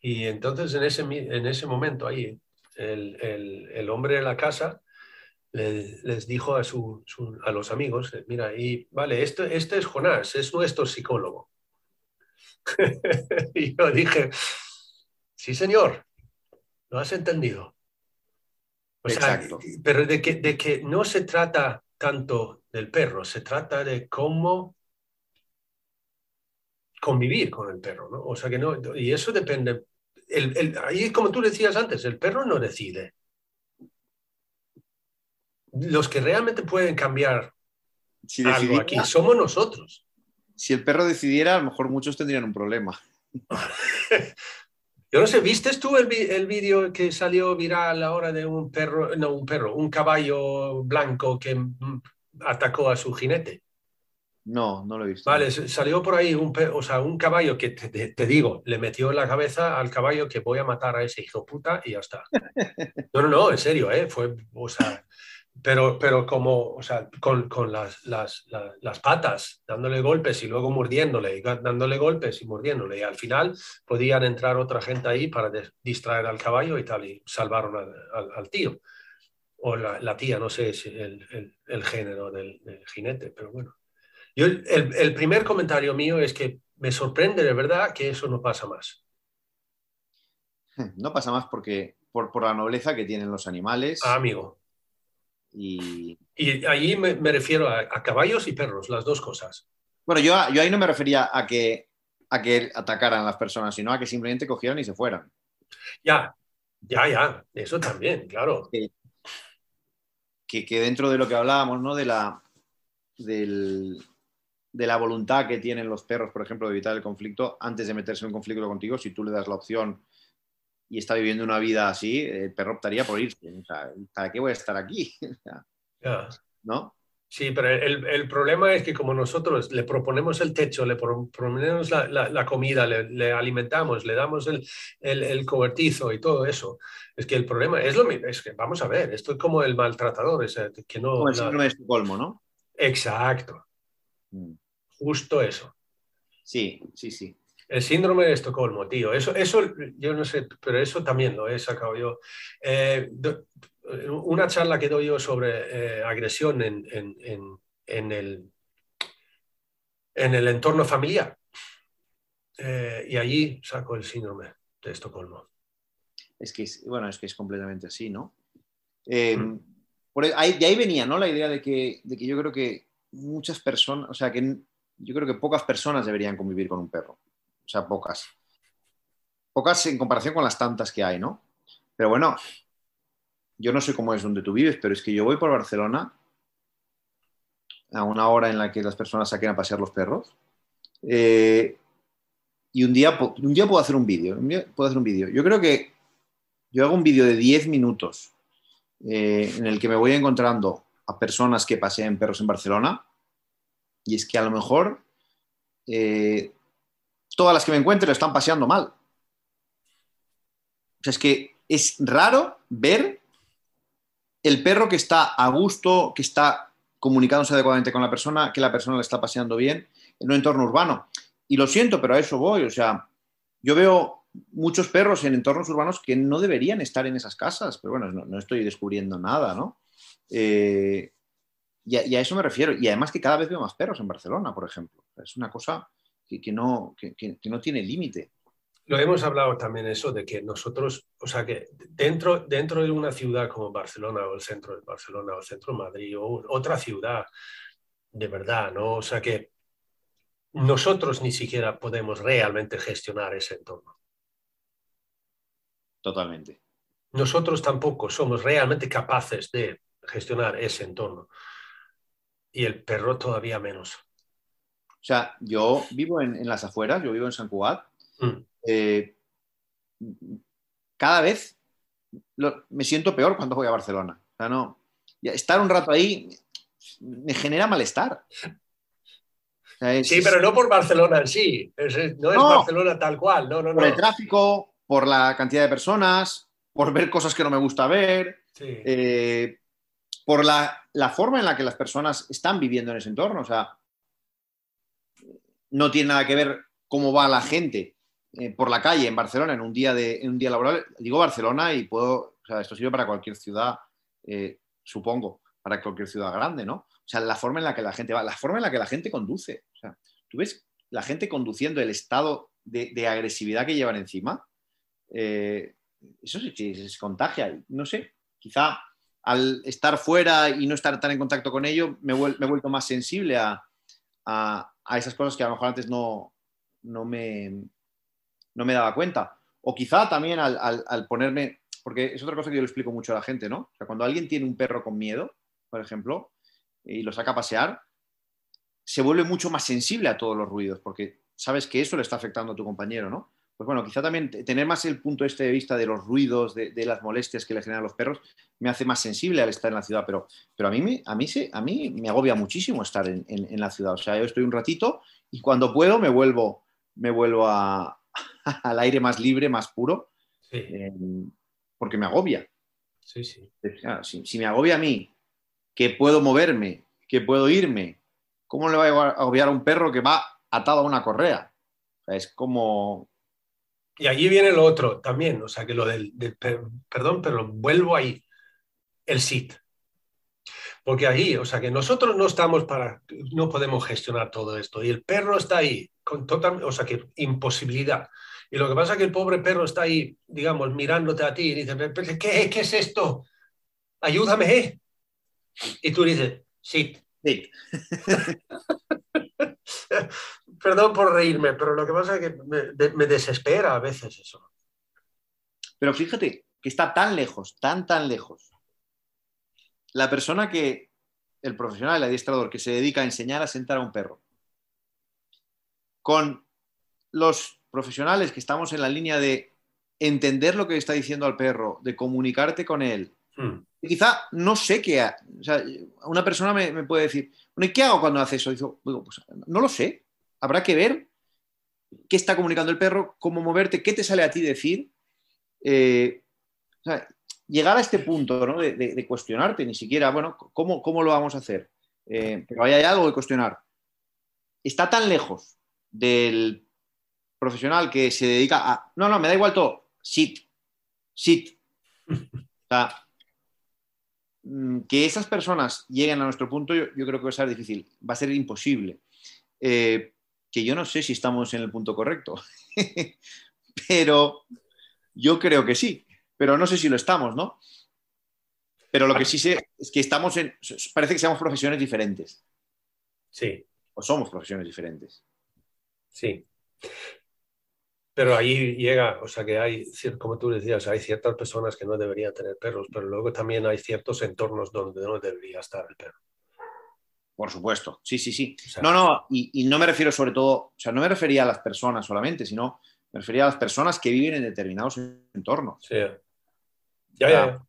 Y entonces en ese, en ese momento ahí, el, el, hombre de la casa le- les dijo a, su- a los amigos, mira, y vale, esto, este es Jonás, es nuestro psicólogo. y yo dije, sí, señor, lo has entendido. O sea, Exacto. pero de que, de que no se trata tanto del perro, se trata de cómo convivir con el perro, ¿no? O sea que no, y eso depende. El, el- ahí, como tú decías antes, el perro no decide. Los que realmente pueden cambiar Si, algo aquí somos nosotros. si el perro decidiera, a lo mejor muchos tendrían un problema. Yo no sé, ¿viste tú el, el vídeo que salió viral ahora de un perro, no, un perro, un caballo blanco que mm, atacó a su jinete? No, no lo he visto. Vale, salió por ahí un, o sea, un caballo que te, te- te digo, le metió en la cabeza al caballo que voy a matar a ese hijo puta y ya está. No, no, no, en serio, ¿eh? Fue, o sea, pero, pero como, o sea, con, con las, las, la- las patas, dándole golpes y luego mordiéndole, y dándole golpes y mordiéndole. Y al final podían entrar otra gente ahí para distraer al caballo y tal, y salvaron al, al- al tío. O la, la tía, no sé si el, el- el género del, del jinete, pero bueno. Yo, el, el- el primer comentario mío es que me sorprende de verdad que eso no pasa más. No pasa más porque por, por la nobleza que tienen los animales Ah, amigo. Y Y allí me, me refiero a, a caballos y perros, las dos cosas. bueno, yo, yo ahí no me refería a que a que atacaran a las personas, sino a que simplemente cogieran y se fueran. Ya, ya, ya, eso también, claro. Que, que dentro de lo que hablábamos, ¿no? De la del- de la voluntad que tienen los perros, por ejemplo, de evitar el conflicto, antes de meterse en un conflicto contigo, si tú le das la opción y está viviendo una vida así, el perro optaría por irse. O sea, ¿para qué voy a estar aquí? ¿No? Sí, pero el, el problema es que como nosotros le proponemos el techo, le pro- proponemos la, la- la comida, le, le alimentamos, le damos el, el- el cobertizo y todo eso, es que el problema es lo mismo, es que vamos a ver, esto es como el maltratador, es eh, que no... Como el síndrome de Estocolmo, ¿no? Exacto, Mm. justo eso. Sí, sí, sí. El síndrome de Estocolmo, tío. Eso, eso, yo no sé, pero eso también lo he sacado yo. Eh, do- una charla que doy yo sobre eh, agresión en, en- en- en el, en el entorno familiar. Eh, y allí saco el síndrome de Estocolmo. Es que, es- bueno, es que es completamente así, ¿no? Mm. por ahí- de ahí venía, ¿no? La idea de que, de que yo creo que muchas personas, o sea, que yo creo que pocas personas deberían convivir con un perro. O sea, pocas. Pocas en comparación con las tantas que hay, ¿no? Pero bueno, yo no sé cómo es donde tú vives, pero es que yo voy por Barcelona a una hora en la que las personas saquen a pasear los perros. eh, y un día, un día puedo hacer un vídeo. Puedo hacer un vídeo. Yo creo que yo hago un vídeo de 10 minutos eh, en el que me voy encontrando a personas que pasean perros en Barcelona y es que a lo mejor eh, todas las que me encuentre lo están paseando mal. O sea, es que es raro ver el perro que está a gusto, que está comunicándose adecuadamente con la persona, que la persona le está paseando bien en un entorno urbano. Y lo siento, pero a eso voy. O sea, yo veo muchos perros en entornos urbanos que no deberían estar en esas casas, pero bueno, no, estoy descubriendo nada, ¿no? Eh, y, y, a, eso me refiero. Y además que cada vez veo más perros en Barcelona, por ejemplo. Es una cosa que, que no, que, que, no tiene límite. Lo hemos hablado también eso de que nosotros, o sea, que dentro, dentro de una ciudad como Barcelona o el centro de Barcelona o el centro de Madrid o otra ciudad, de verdad, ¿no? O sea, que nosotros ni siquiera podemos realmente gestionar ese entorno. Totalmente. Nosotros tampoco somos realmente capaces de gestionar ese entorno. Y el perro todavía menos. O sea, yo vivo en, en las afueras, yo vivo en San Cugat. Mm. Eh, cada vez lo, me siento peor cuando voy a Barcelona. O sea, no, estar un rato ahí me genera malestar. O sea, es, sí, pero no por Barcelona en sí. Es, no es No. Barcelona tal cual. No, no, por el tráfico, por la cantidad de personas, por ver cosas que no me gusta ver, Sí. eh, por la, la forma en la que las personas están viviendo en ese entorno. O sea, no tiene nada que ver cómo va la gente eh, por la calle en Barcelona en un día, de, un día laboral. Digo Barcelona y puedo, o sea, esto sirve para cualquier ciudad. Eh, supongo, para cualquier ciudad grande, ¿no? O sea, la forma en la que la gente va, la forma en la que la gente conduce. O sea, tú ves la gente conduciendo el estado de, agresividad que llevan encima, eh, eso sí, se contagia. No sé, quizá al estar fuera y no estar tan en contacto con ello, me, he vuelto más sensible a, esas cosas que a lo mejor antes no, no, me, no me daba cuenta. O quizá también al, ponerme, porque es otra cosa que yo le explico mucho a la gente, ¿no? O sea, cuando alguien tiene un perro con miedo, por ejemplo, y lo saca a pasear, se vuelve mucho más sensible a todos los ruidos, porque sabes que eso le está afectando a tu compañero, ¿no? Pues bueno, quizá también tener más el punto este de vista de los ruidos, de, las molestias que le generan los perros, me hace más sensible al estar en la ciudad, pero, pero a, mí me, a, mí a mí me agobia muchísimo estar en, la ciudad. O sea, yo estoy un ratito y cuando puedo me vuelvo, me vuelvo al aire más libre, más puro, em, porque me agobia. Sí, sí. Si, me agobia a mí, que puedo moverme, que puedo irme, ¿cómo le va a agobiar a un perro que va atado a una correa? es como, y allí viene lo otro también, o sea, que lo del, perdón, pero vuelvo ahí, el SIT. Porque ahí, o sea, que nosotros no estamos para, no podemos gestionar todo esto. Y el perro está ahí, con total, o sea, que imposibilidad. Y lo que pasa es que el pobre perro está ahí, digamos, mirándote a ti y dice, ¿qué, qué es esto? Ayúdame. ¿eh?". Y tú dices, SIT. Sí. Perdón por reírme, pero lo que pasa es que me, desespera a veces eso. Pero fíjate que está tan lejos, tan, tan lejos. La persona que, el profesional, el adiestrador, que se dedica a enseñar a sentar a un perro, con los profesionales que estamos en la línea de entender lo que está diciendo al perro, de comunicarte con él. Hmm. Quizá no sé qué. O sea, una persona me, puede decir, ¿y qué hago cuando hace eso? Digo, pues, no lo sé habrá que ver qué está comunicando el perro, cómo moverte, qué te sale a ti decir. Eh, llegar a este punto de, cuestionarte, ni siquiera, bueno, ¿cómo, cómo lo vamos a hacer? Eh, pero hay algo de cuestionar. Está tan lejos del profesional que se dedica a, no, no, me da igual todo, sit, sit. Mm, que esas personas lleguen a nuestro punto, yo, creo que va a ser difícil, va a ser imposible. Eh, que yo no sé si estamos en el punto correcto, pero yo creo que sí, pero no sé si lo estamos, ¿no? Pero lo que sí sé es que estamos en, parece que seamos profesiones diferentes. Sí. O somos profesiones diferentes. Sí. Pero ahí llega, o sea que hay, como tú decías, hay ciertas personas que no deberían tener perros, pero luego también hay ciertos entornos donde no debería estar el perro. Por supuesto, sí, sí, sí. no, no, y, no me refiero sobre todo, o sea, no me refería a las personas solamente, sino me refería a las personas que viven en determinados entornos. Sí. Ya, ya.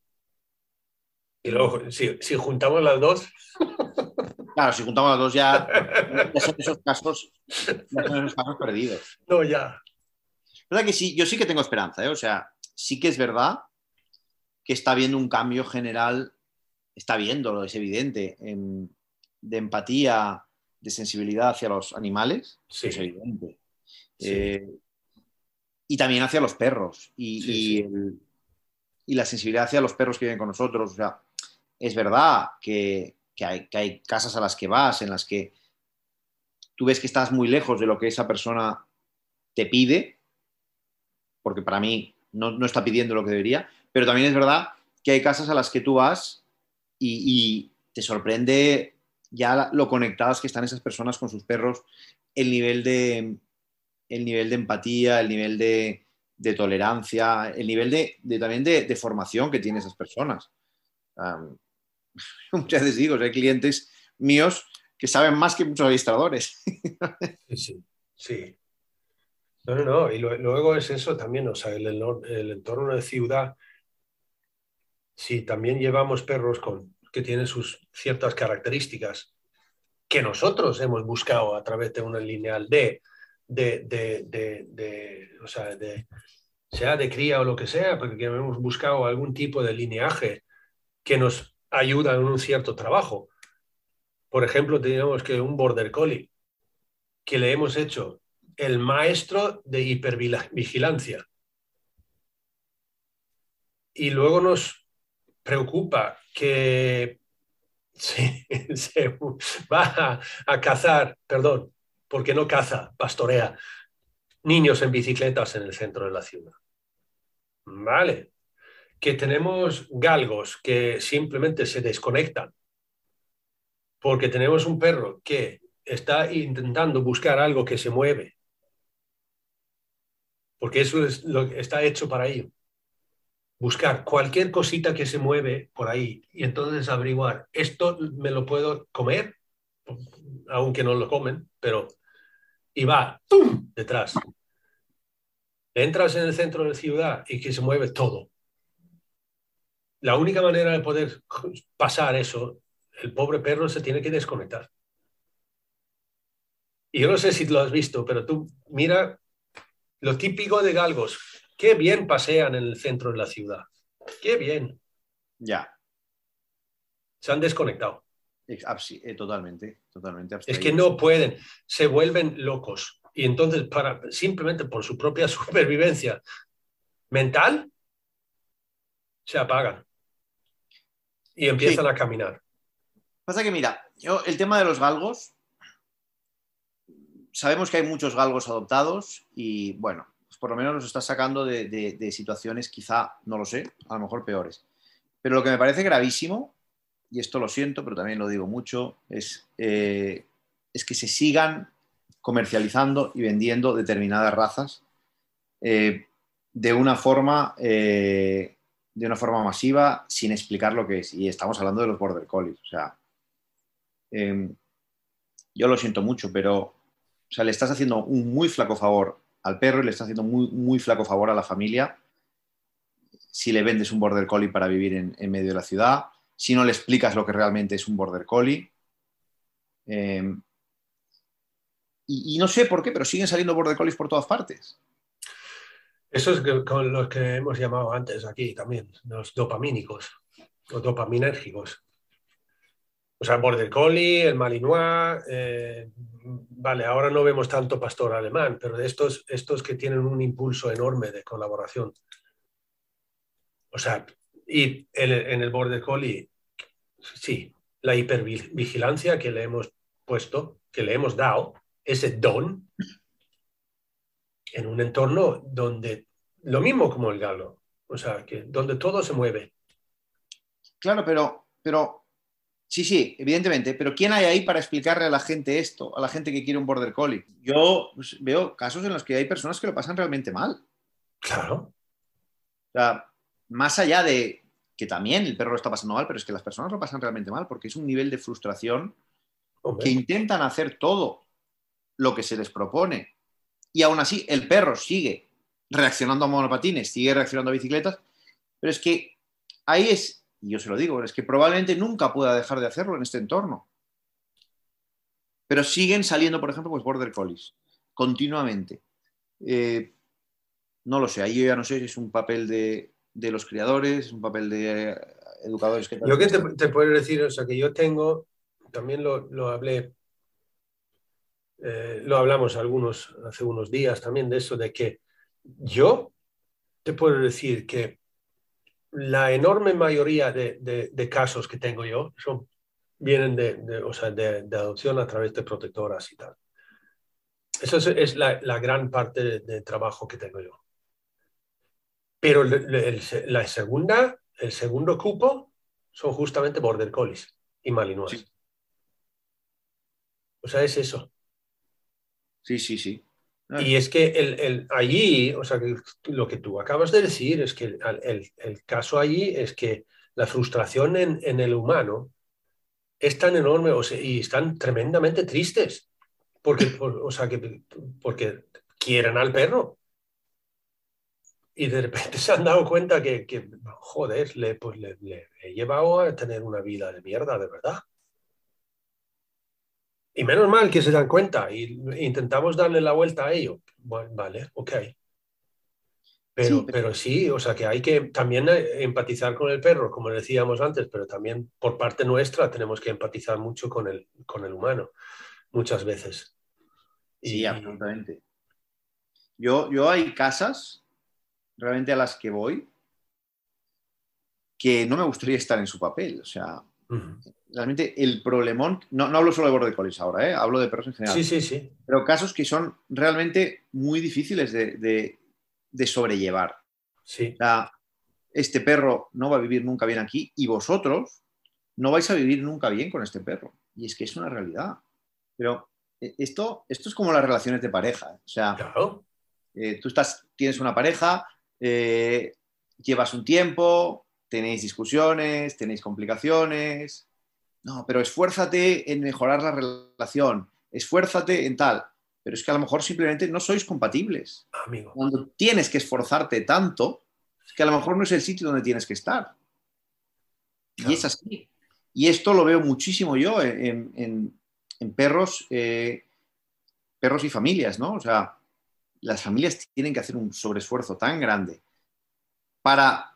Y luego, si, juntamos las dos. Claro, si juntamos las dos ya, son esos casos, ya son esos casos perdidos. No, ya. verdad que sí, yo sí que tengo esperanza, ¿eh? o sea, sí que es verdad que está habiendo un cambio general, está viéndolo, es evidente, en, de empatía, de sensibilidad hacia los animales, es evidente. Eh, y también hacia los perros. Y, la sensibilidad hacia los perros que viven con nosotros. O sea, es verdad que, hay, casas a las que vas en las que tú ves que estás muy lejos de lo que esa persona te pide, porque para mí no, no está pidiendo lo que debería, pero también es verdad que hay casas a las que tú vas y te sorprende ya lo conectadas que están esas personas con sus perros, el nivel de, el nivel de empatía, el nivel de, tolerancia, el nivel de, también de, formación que tienen esas personas. muchas veces digo, hay clientes míos que saben más que muchos administradores. sí, sí. No, no, no. Y luego es eso también, o sea, el, el entorno de ciudad, si también llevamos perros con que tienen sus ciertas características que nosotros hemos buscado a través de una lineal de, de, o sea, de, sea de cría o lo que sea, porque hemos buscado algún tipo de lineaje que nos ayuda en un cierto trabajo. Por ejemplo, tenemos que un border collie que le hemos hecho el maestro de hipervigilancia. Y luego nos preocupa que se, va a, cazar, perdón, porque no caza, pastorea niños en bicicletas en el centro de la ciudad. Vale. Que tenemos galgos que simplemente se desconectan porque tenemos un perro que está intentando buscar algo que se mueve, porque eso es lo que está hecho para ello. Buscar cualquier cosita que se mueve por ahí y entonces averiguar, ¿esto me lo puedo comer? Aunque no lo comen, pero... Y va, ¡pum!, detrás. Entras en el centro de la ciudad y que se mueve todo. La única manera de poder pasar eso el pobre perro se tiene que desconectar. Y yo no sé si lo has visto, pero tú mira lo típico de galgos. Qué bien pasean en el centro de la ciudad. Qué bien. Ya. Se han desconectado. Eh, totalmente, totalmente. Es que no pueden, se vuelven locos. Y entonces, para, simplemente por su propia supervivencia mental, se apagan y empiezan a caminar. Pasa que, mira, yo el tema de los galgos, sabemos que hay muchos galgos adoptados y, bueno, por lo menos nos está sacando de, situaciones quizá, no lo sé, a lo mejor peores. Pero lo que me parece gravísimo, y esto lo siento, pero también lo digo mucho, es, eh, es que se sigan comercializando y vendiendo determinadas razas eh, de una forma eh, de una forma masiva sin explicar lo que es. Y estamos hablando de los border collies. O sea, Em, yo lo siento mucho, pero o sea, le estás haciendo un muy flaco favor al perro y le estás haciendo muy, muy flaco favor a la familia si le vendes un border collie para vivir en, medio de la ciudad, si no le explicas lo que realmente es un border collie. Em, y, no sé por qué, pero siguen saliendo border collies por todas partes. Eso es con los que hemos llamado antes aquí también, los dopamínicos o dopaminérgicos. O sea, Border Collie, el Malinois, eh, vale, ahora no vemos tanto pastor alemán, pero estos, estos que tienen un impulso enorme de colaboración. O sea, y en el Border Collie, sí, la hipervigilancia que le hemos puesto, que le hemos dado, ese don, en un entorno donde, lo mismo como el galo, o sea, que donde todo se mueve. Claro, pero, pero Sí, sí, evidentemente, pero ¿quién hay ahí para explicarle a la gente esto, a la gente que quiere un border collie? Yo pues, veo casos en los que hay personas que lo pasan realmente mal. Claro. O sea, más allá de que también el perro lo está pasando mal, pero es que las personas lo pasan realmente mal porque es un nivel de frustración que intentan hacer todo lo que se les propone y aún así el perro sigue reaccionando a monopatines, sigue reaccionando a bicicletas, pero es que ahí es y yo se lo digo, es que probablemente nunca pueda dejar de hacerlo en este entorno. Pero siguen saliendo, por ejemplo, pues Border Collies, continuamente. Eh, no lo sé, ahí yo ya no sé si es un papel de, los criadores, es un papel de educadores. Que yo que te, puedo decir, o sea, que yo tengo, también lo, hablé, eh, lo hablamos algunos hace unos días también de eso, de que yo te puedo decir que la enorme mayoría de, casos que tengo yo son, vienen de, adopción a través de protectoras y tal. Esa es, la, gran parte de, trabajo que tengo yo. Pero la segunda, el segundo cupo son justamente Border Collies y Malinois. O sea, es eso. Sí, sí, sí. Y es que el, allí, o sea, lo que tú acabas de decir es que el, caso allí es que la frustración en, el humano es tan enorme y están tremendamente tristes porque, o sea, que, porque quieren al perro. Y de repente se han dado cuenta que, joder, le, pues le, le he llevado a tener una vida de mierda, de verdad. Y menos mal que se dan cuenta y intentamos darle la vuelta a ello. Bueno, vale, ok. Pero sí, pero... sí, o sea que hay que también eh, empatizar con el perro, como decíamos antes, pero también por parte nuestra tenemos que empatizar mucho con el, con el humano, muchas veces. Sí, absolutamente. Yo, yo hay casas realmente a las que voy que no me gustaría estar en su papel. O sea, Realmente el problemón, no, no hablo solo de border collies ahora, ¿eh? hablo de perros en general, Sí, sí, sí. pero casos que son realmente muy difíciles de, de- de sobrellevar. Sí. O sea, este perro no va a vivir nunca bien aquí y vosotros no vais a vivir nunca bien con este perro. Y es que es una realidad. Pero eh, esto, esto es como las relaciones de pareja. O sea, Claro. eh, tú estás, tienes una pareja, eh, llevas un tiempo, tenéis discusiones, tenéis complicaciones. No, pero esfuérzate en mejorar la relación, esfuérzate en tal. Pero es que a lo mejor simplemente no sois compatibles. Amigo. Cuando tienes que esforzarte tanto, es que a lo mejor no es el sitio donde tienes que estar. Claro. Y es así. Y esto lo veo muchísimo yo en, en- en perros, eh, perros y familias, ¿no? O sea, las familias tienen que hacer un sobreesfuerzo tan grande para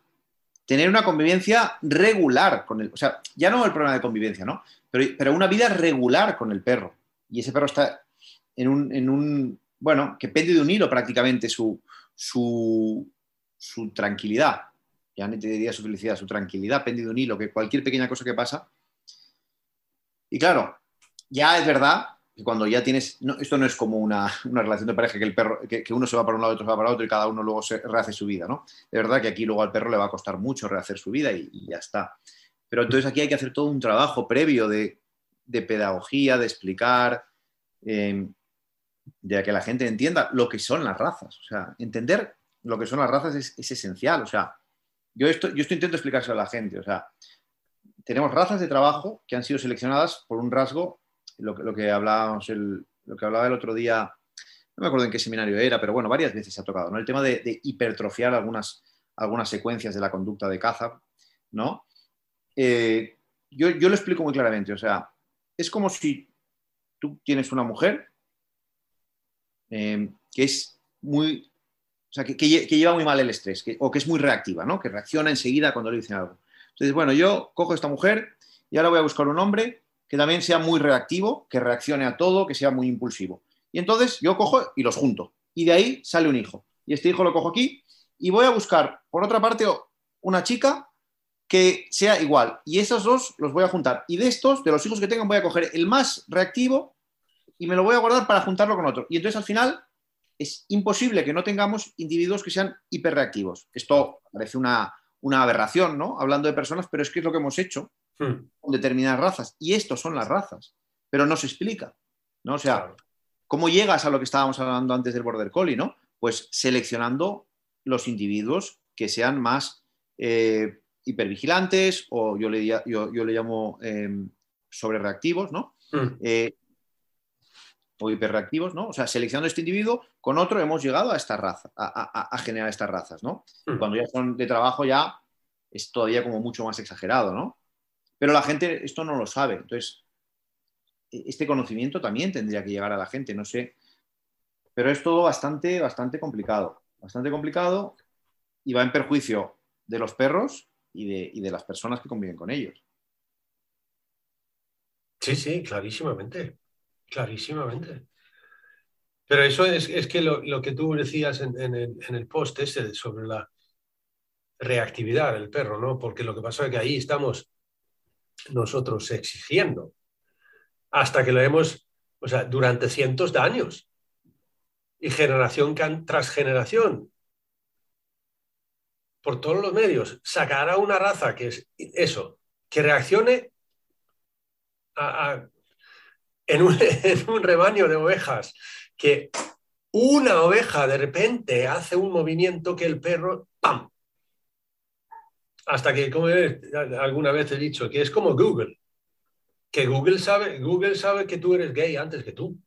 tener una convivencia regular con el, o sea, ya no el problema de convivencia, ¿no? Pero, pero una vida regular con el perro. Y ese perro está en un, en un bueno, que pende de un hilo prácticamente su, su, su tranquilidad. Ya no te diría su felicidad, su tranquilidad pende de un hilo, que cualquier pequeña cosa que pasa. Y claro, ya es verdad cuando ya tienes, no, esto no es como una, una relación de pareja que el perro, que, que uno se va para un lado y otro se va para otro y cada uno luego se rehace su vida, ¿no? De verdad que aquí luego al perro le va a costar mucho rehacer su vida y, ya está. Pero entonces aquí hay que hacer todo un trabajo previo de, de pedagogía, de explicar, eh, de que la gente entienda lo que son las razas. O sea, entender lo que son las razas es, es esencial. O sea, yo esto, yo esto intento explicárselo a la gente. O sea, tenemos razas de trabajo que han sido seleccionadas por un rasgo, lo, que- lo que hablábamos el, lo que hablaba el otro día, no me acuerdo en qué seminario era, pero bueno, varias veces se ha tocado, ¿no? El tema de, hipertrofiar algunas, algunas secuencias de la conducta de caza, ¿no? Eh, yo, yo lo explico muy claramente, o sea, es como si tú tienes una mujer eh, que es muy, o sea, que, que lleva muy mal el estrés, que- o que es muy reactiva, ¿no? Que reacciona enseguida cuando le dicen algo. Entonces, bueno, yo cojo a esta mujer y ahora voy a buscar un hombre que también sea muy reactivo, que reaccione a todo, que sea muy impulsivo. Y entonces yo cojo y los junto. Y de ahí sale un hijo. Y este hijo lo cojo aquí y voy a buscar, por otra parte, una chica que sea igual. Y esos dos los voy a juntar. Y de estos, de los hijos que tengan, voy a coger el más reactivo y me lo voy a guardar para juntarlo con otro. Y entonces al final es imposible que no tengamos individuos que sean hiperreactivos. Esto parece una, una aberración, ¿no? Hablando de personas, pero es que es lo que hemos hecho Hmm. con determinadas razas. Y estos son las razas, pero no se explica, ¿no? O sea, Claro. ¿cómo llegas a lo que estábamos hablando antes del Border Collie, ¿no? Pues seleccionando los individuos que sean más eh, hipervigilantes o yo le, yo, yo le llamo eh, sobrereactivos, ¿no? Hmm. Eh, o hiperreactivos, ¿no? O sea, seleccionando este individuo, con otro hemos llegado a esta raza, a, a- a generar estas razas, ¿no? Hmm. Cuando ya son de trabajo ya es todavía como mucho más exagerado, ¿no? Pero la gente esto no lo sabe. Entonces, e- este conocimiento también tendría que llegar a la gente, no sé. Pero es todo bastante, bastante complicado. Bastante complicado y va en perjuicio de los perros y de, y de las personas que conviven con ellos. Sí, sí, clarísimamente. Clarísimamente. Pero eso es, es que lo, lo que tú decías en, el, en el post ese sobre la reactividad del perro, ¿no? Porque lo que pasa es que ahí estamos nosotros exigiendo hasta que lo hemos, o sea, durante cientos de años y generación tras generación, por todos los medios, sacar a una raza que es eso, que reaccione en, un, en un rebaño de ovejas, que una oveja de repente hace un movimiento que el perro, ¡pam! Hasta que, como alguna vez he dicho, que es como Google, que Google sabe, Google sabe que tú eres gay antes que tú.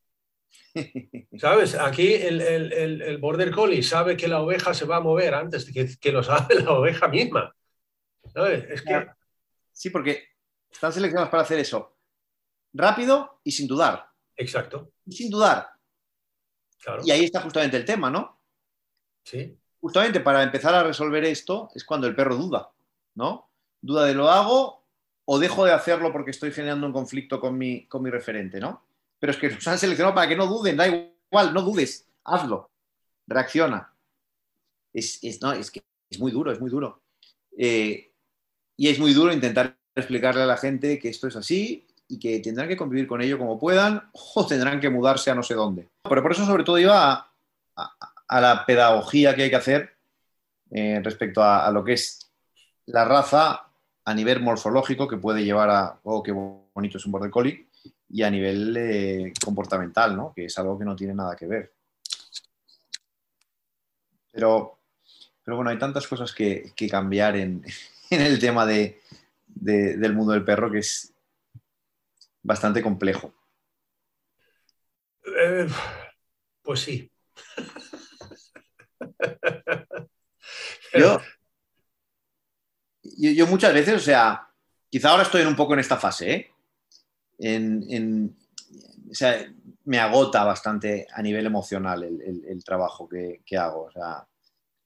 ¿Sabes? Aquí el, el- el- el Border Collie sabe que la oveja se va a mover antes de que, que lo sabe la oveja misma. ¿Sabes? Es que, Sí, porque están seleccionados para hacer eso rápido y sin dudar. exacto, Y sin dudar. claro. Y ahí está justamente el tema, ¿no? Sí, Justamente para empezar a resolver esto es cuando el perro duda, ¿no? Duda de lo hago o dejo de hacerlo porque estoy generando un conflicto con mi, con mi referente, ¿no? Pero es que los han seleccionado para que no duden, da igual, no dudes, hazlo, reacciona. Es, es- no, es que es muy duro, es muy duro. Eh, y es muy duro intentar explicarle a la gente que esto es así y que tendrán que convivir con ello como puedan o tendrán que mudarse a no sé dónde. Pero por eso sobre todo iba a, la pedagogía que hay que hacer eh, respecto a, lo que es la raza a nivel morfológico que puede llevar a, oh, qué bonito es un border collie, y a nivel eh, comportamental, ¿no? que es algo que no tiene nada que ver. Pero, pero bueno, hay tantas cosas que, cambiar en, el tema de, del mundo del perro que es bastante complejo. Eh, pues sí. yo, yo, muchas veces, o sea, quizá ahora estoy un poco en esta fase, ¿eh? En, o sea, me agota bastante a nivel emocional el, trabajo que, hago. O sea,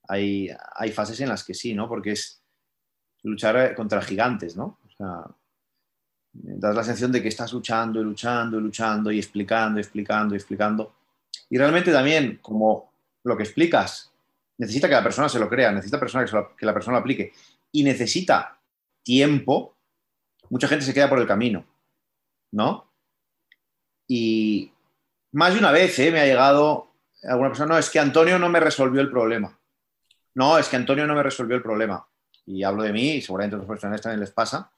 hay, hay, fases en las que sí, ¿no? Porque es luchar contra gigantes, ¿no? O sea, das la sensación de que estás luchando y luchando y luchando y explicando y explicando y explicando. Y realmente también, como lo que explicas, necesita que la persona se lo crea, necesita que, la persona lo aplique y necesita tiempo, mucha gente se queda por el camino, ¿no? Y más de una vez ¿eh? me ha llegado alguna persona, no, es que Antonio no me resolvió el problema. No, es que Antonio no me resolvió el problema. Y hablo de mí, y seguramente a otras personas también les pasa.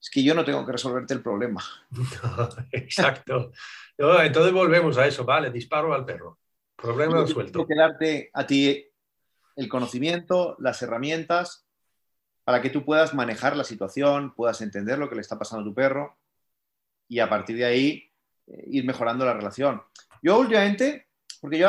Es que yo no tengo que resolverte el problema. exacto. entonces volvemos a eso, vale, disparo al perro. Problema suelto. que darte a ti el conocimiento, las herramientas para que tú puedas manejar la situación, puedas entender lo que le está pasando a tu perro y a partir de ahí eh, ir mejorando la relación. Yo últimamente, porque yo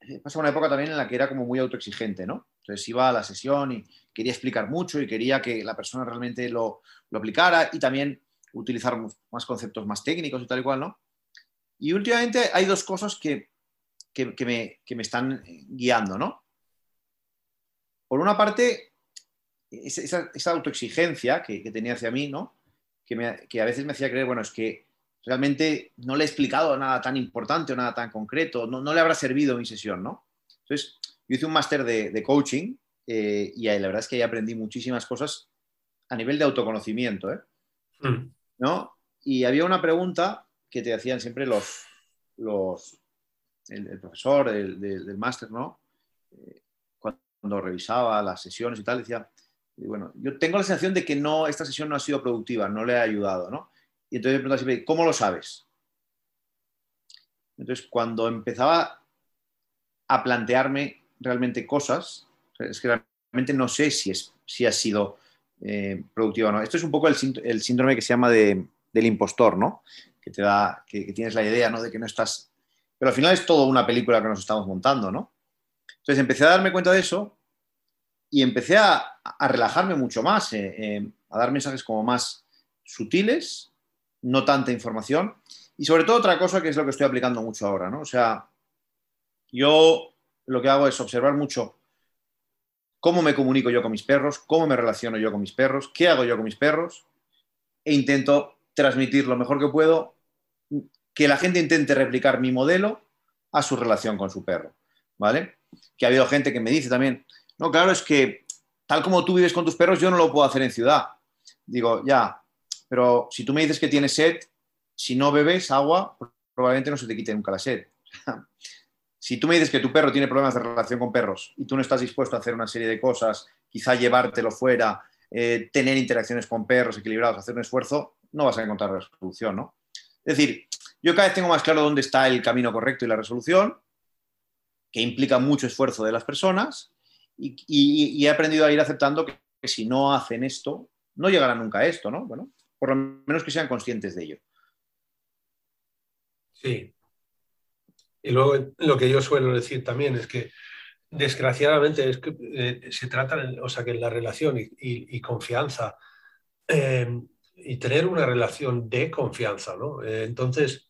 he pasado una época también en la que era como muy autoexigente, ¿no? Entonces iba a la sesión y quería explicar mucho y quería que la persona realmente lo, lo aplicara y también utilizar más conceptos más técnicos y tal y cual, ¿no? Y últimamente hay dos cosas que que, me, están guiando, ¿no? Por una parte, esa, autoexigencia que, tenía hacia mí, ¿no? Que, a veces me hacía creer, bueno, es que realmente no le he explicado nada tan importante o nada tan concreto, no, le habrá servido mi sesión, ¿no? Entonces, yo hice un máster de, coaching eh, y la verdad es que ahí aprendí muchísimas cosas a nivel de autoconocimiento, ¿eh? Mm. ¿No? Y había una pregunta que te hacían siempre los, los, el, profesor del, máster, ¿no? Eh, cuando revisaba las sesiones y tal, decía, bueno, yo tengo la sensación de que no, esta sesión no ha sido productiva, no le ha ayudado, ¿no? Y entonces me preguntaba siempre, ¿cómo lo sabes? Entonces, cuando empezaba a plantearme realmente cosas, es que realmente no sé si, es, si ha sido eh, productiva o no. Esto es un poco el, síndrome que se llama del impostor, ¿no? Que te da, que, que, tienes la idea, ¿no? De que no estás pero al final es todo una película que nos estamos montando, ¿no? Entonces empecé a darme cuenta de eso y empecé a, relajarme mucho más, eh, eh, a dar mensajes como más sutiles, no tanta información. Y sobre todo otra cosa que es lo que estoy aplicando mucho ahora, ¿no? O sea, yo lo que hago es observar mucho cómo me comunico yo con mis perros, cómo me relaciono yo con mis perros, qué hago yo con mis perros, e intento transmitir lo mejor que puedo que la gente intente replicar mi modelo a su relación con su perro, ¿vale? Que ha habido gente que me dice también, no, claro, es que tal como tú vives con tus perros, yo no lo puedo hacer en ciudad. Digo, ya, pero si tú me dices que tienes sed, si no bebes agua, probablemente no se te quite nunca la sed. si tú me dices que tu perro tiene problemas de relación con perros y tú no estás dispuesto a hacer una serie de cosas, quizá llevártelo fuera, eh, tener interacciones con perros equilibrados, hacer un esfuerzo, no vas a encontrar la solución, ¿no? Es decir, yo cada vez tengo más claro dónde está el camino correcto y la resolución, que implica mucho esfuerzo de las personas, y, he aprendido a ir aceptando que, si no hacen esto, no llegarán nunca a esto, ¿no? Bueno, por lo menos que sean conscientes de ello. Sí. Y luego lo que yo suelo decir también es que desgraciadamente es que eh, se trata, o sea, que la relación y, confianza eh, y tener una relación de confianza, ¿no? Eh, entonces,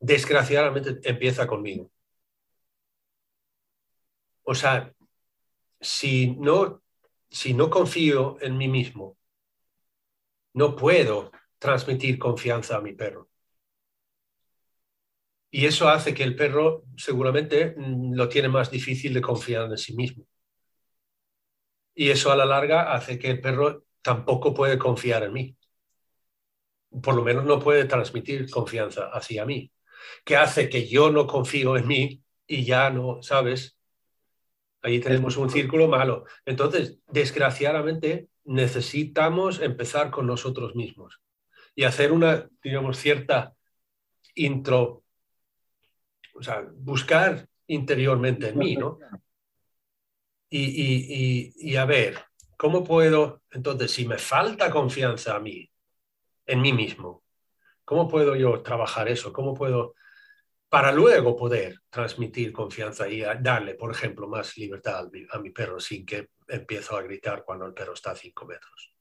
desgraciadamente empieza conmigo. O sea, si no, si no confío en mí mismo, no puedo transmitir confianza a mi perro. Y eso hace que el perro seguramente mm, lo tiene más difícil de confiar en sí mismo. Y eso a la larga hace que el perro tampoco puede confiar en mí. Por lo menos no puede transmitir confianza hacia mí. Que hace que yo no confío en mí y ya no, ¿sabes? Ahí tenemos un círculo malo. Entonces, desgraciadamente, necesitamos empezar con nosotros mismos y hacer una, digamos, cierta intro, o sea, buscar interiormente en mí, ¿no? Y, a ver, ¿cómo puedo, entonces, si me falta confianza a mí, en mí mismo, ¿cómo puedo yo trabajar eso? ¿Cómo puedo, para luego poder transmitir confianza y darle, por ejemplo, más libertad a mi, a mi perro sin que empiezo a gritar cuando el perro está a cinco metros?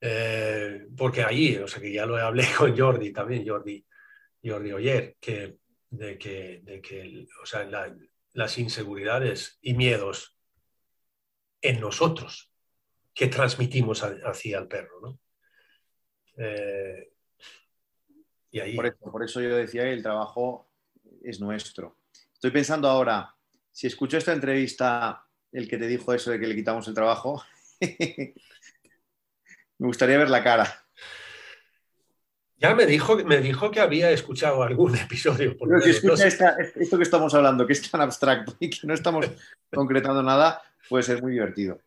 Eh, porque allí, o sea, que ya lo hablé con Jordi también, Jordi, Jordi Oyer, que, de que, de que o sea, las inseguridades y miedos en nosotros que transmitimos hacia el perro, ¿no? Eh, y ahí... por, eso, por eso yo decía que el trabajo es nuestro. Estoy pensando ahora, si escucho esta entrevista, el que te dijo eso de que le quitamos el trabajo, Me gustaría ver la cara. Ya me dijo, me dijo que había escuchado algún episodio. Pero si escucha esto que estamos hablando, que es tan abstracto y que no estamos concretando nada, puede ser muy divertido.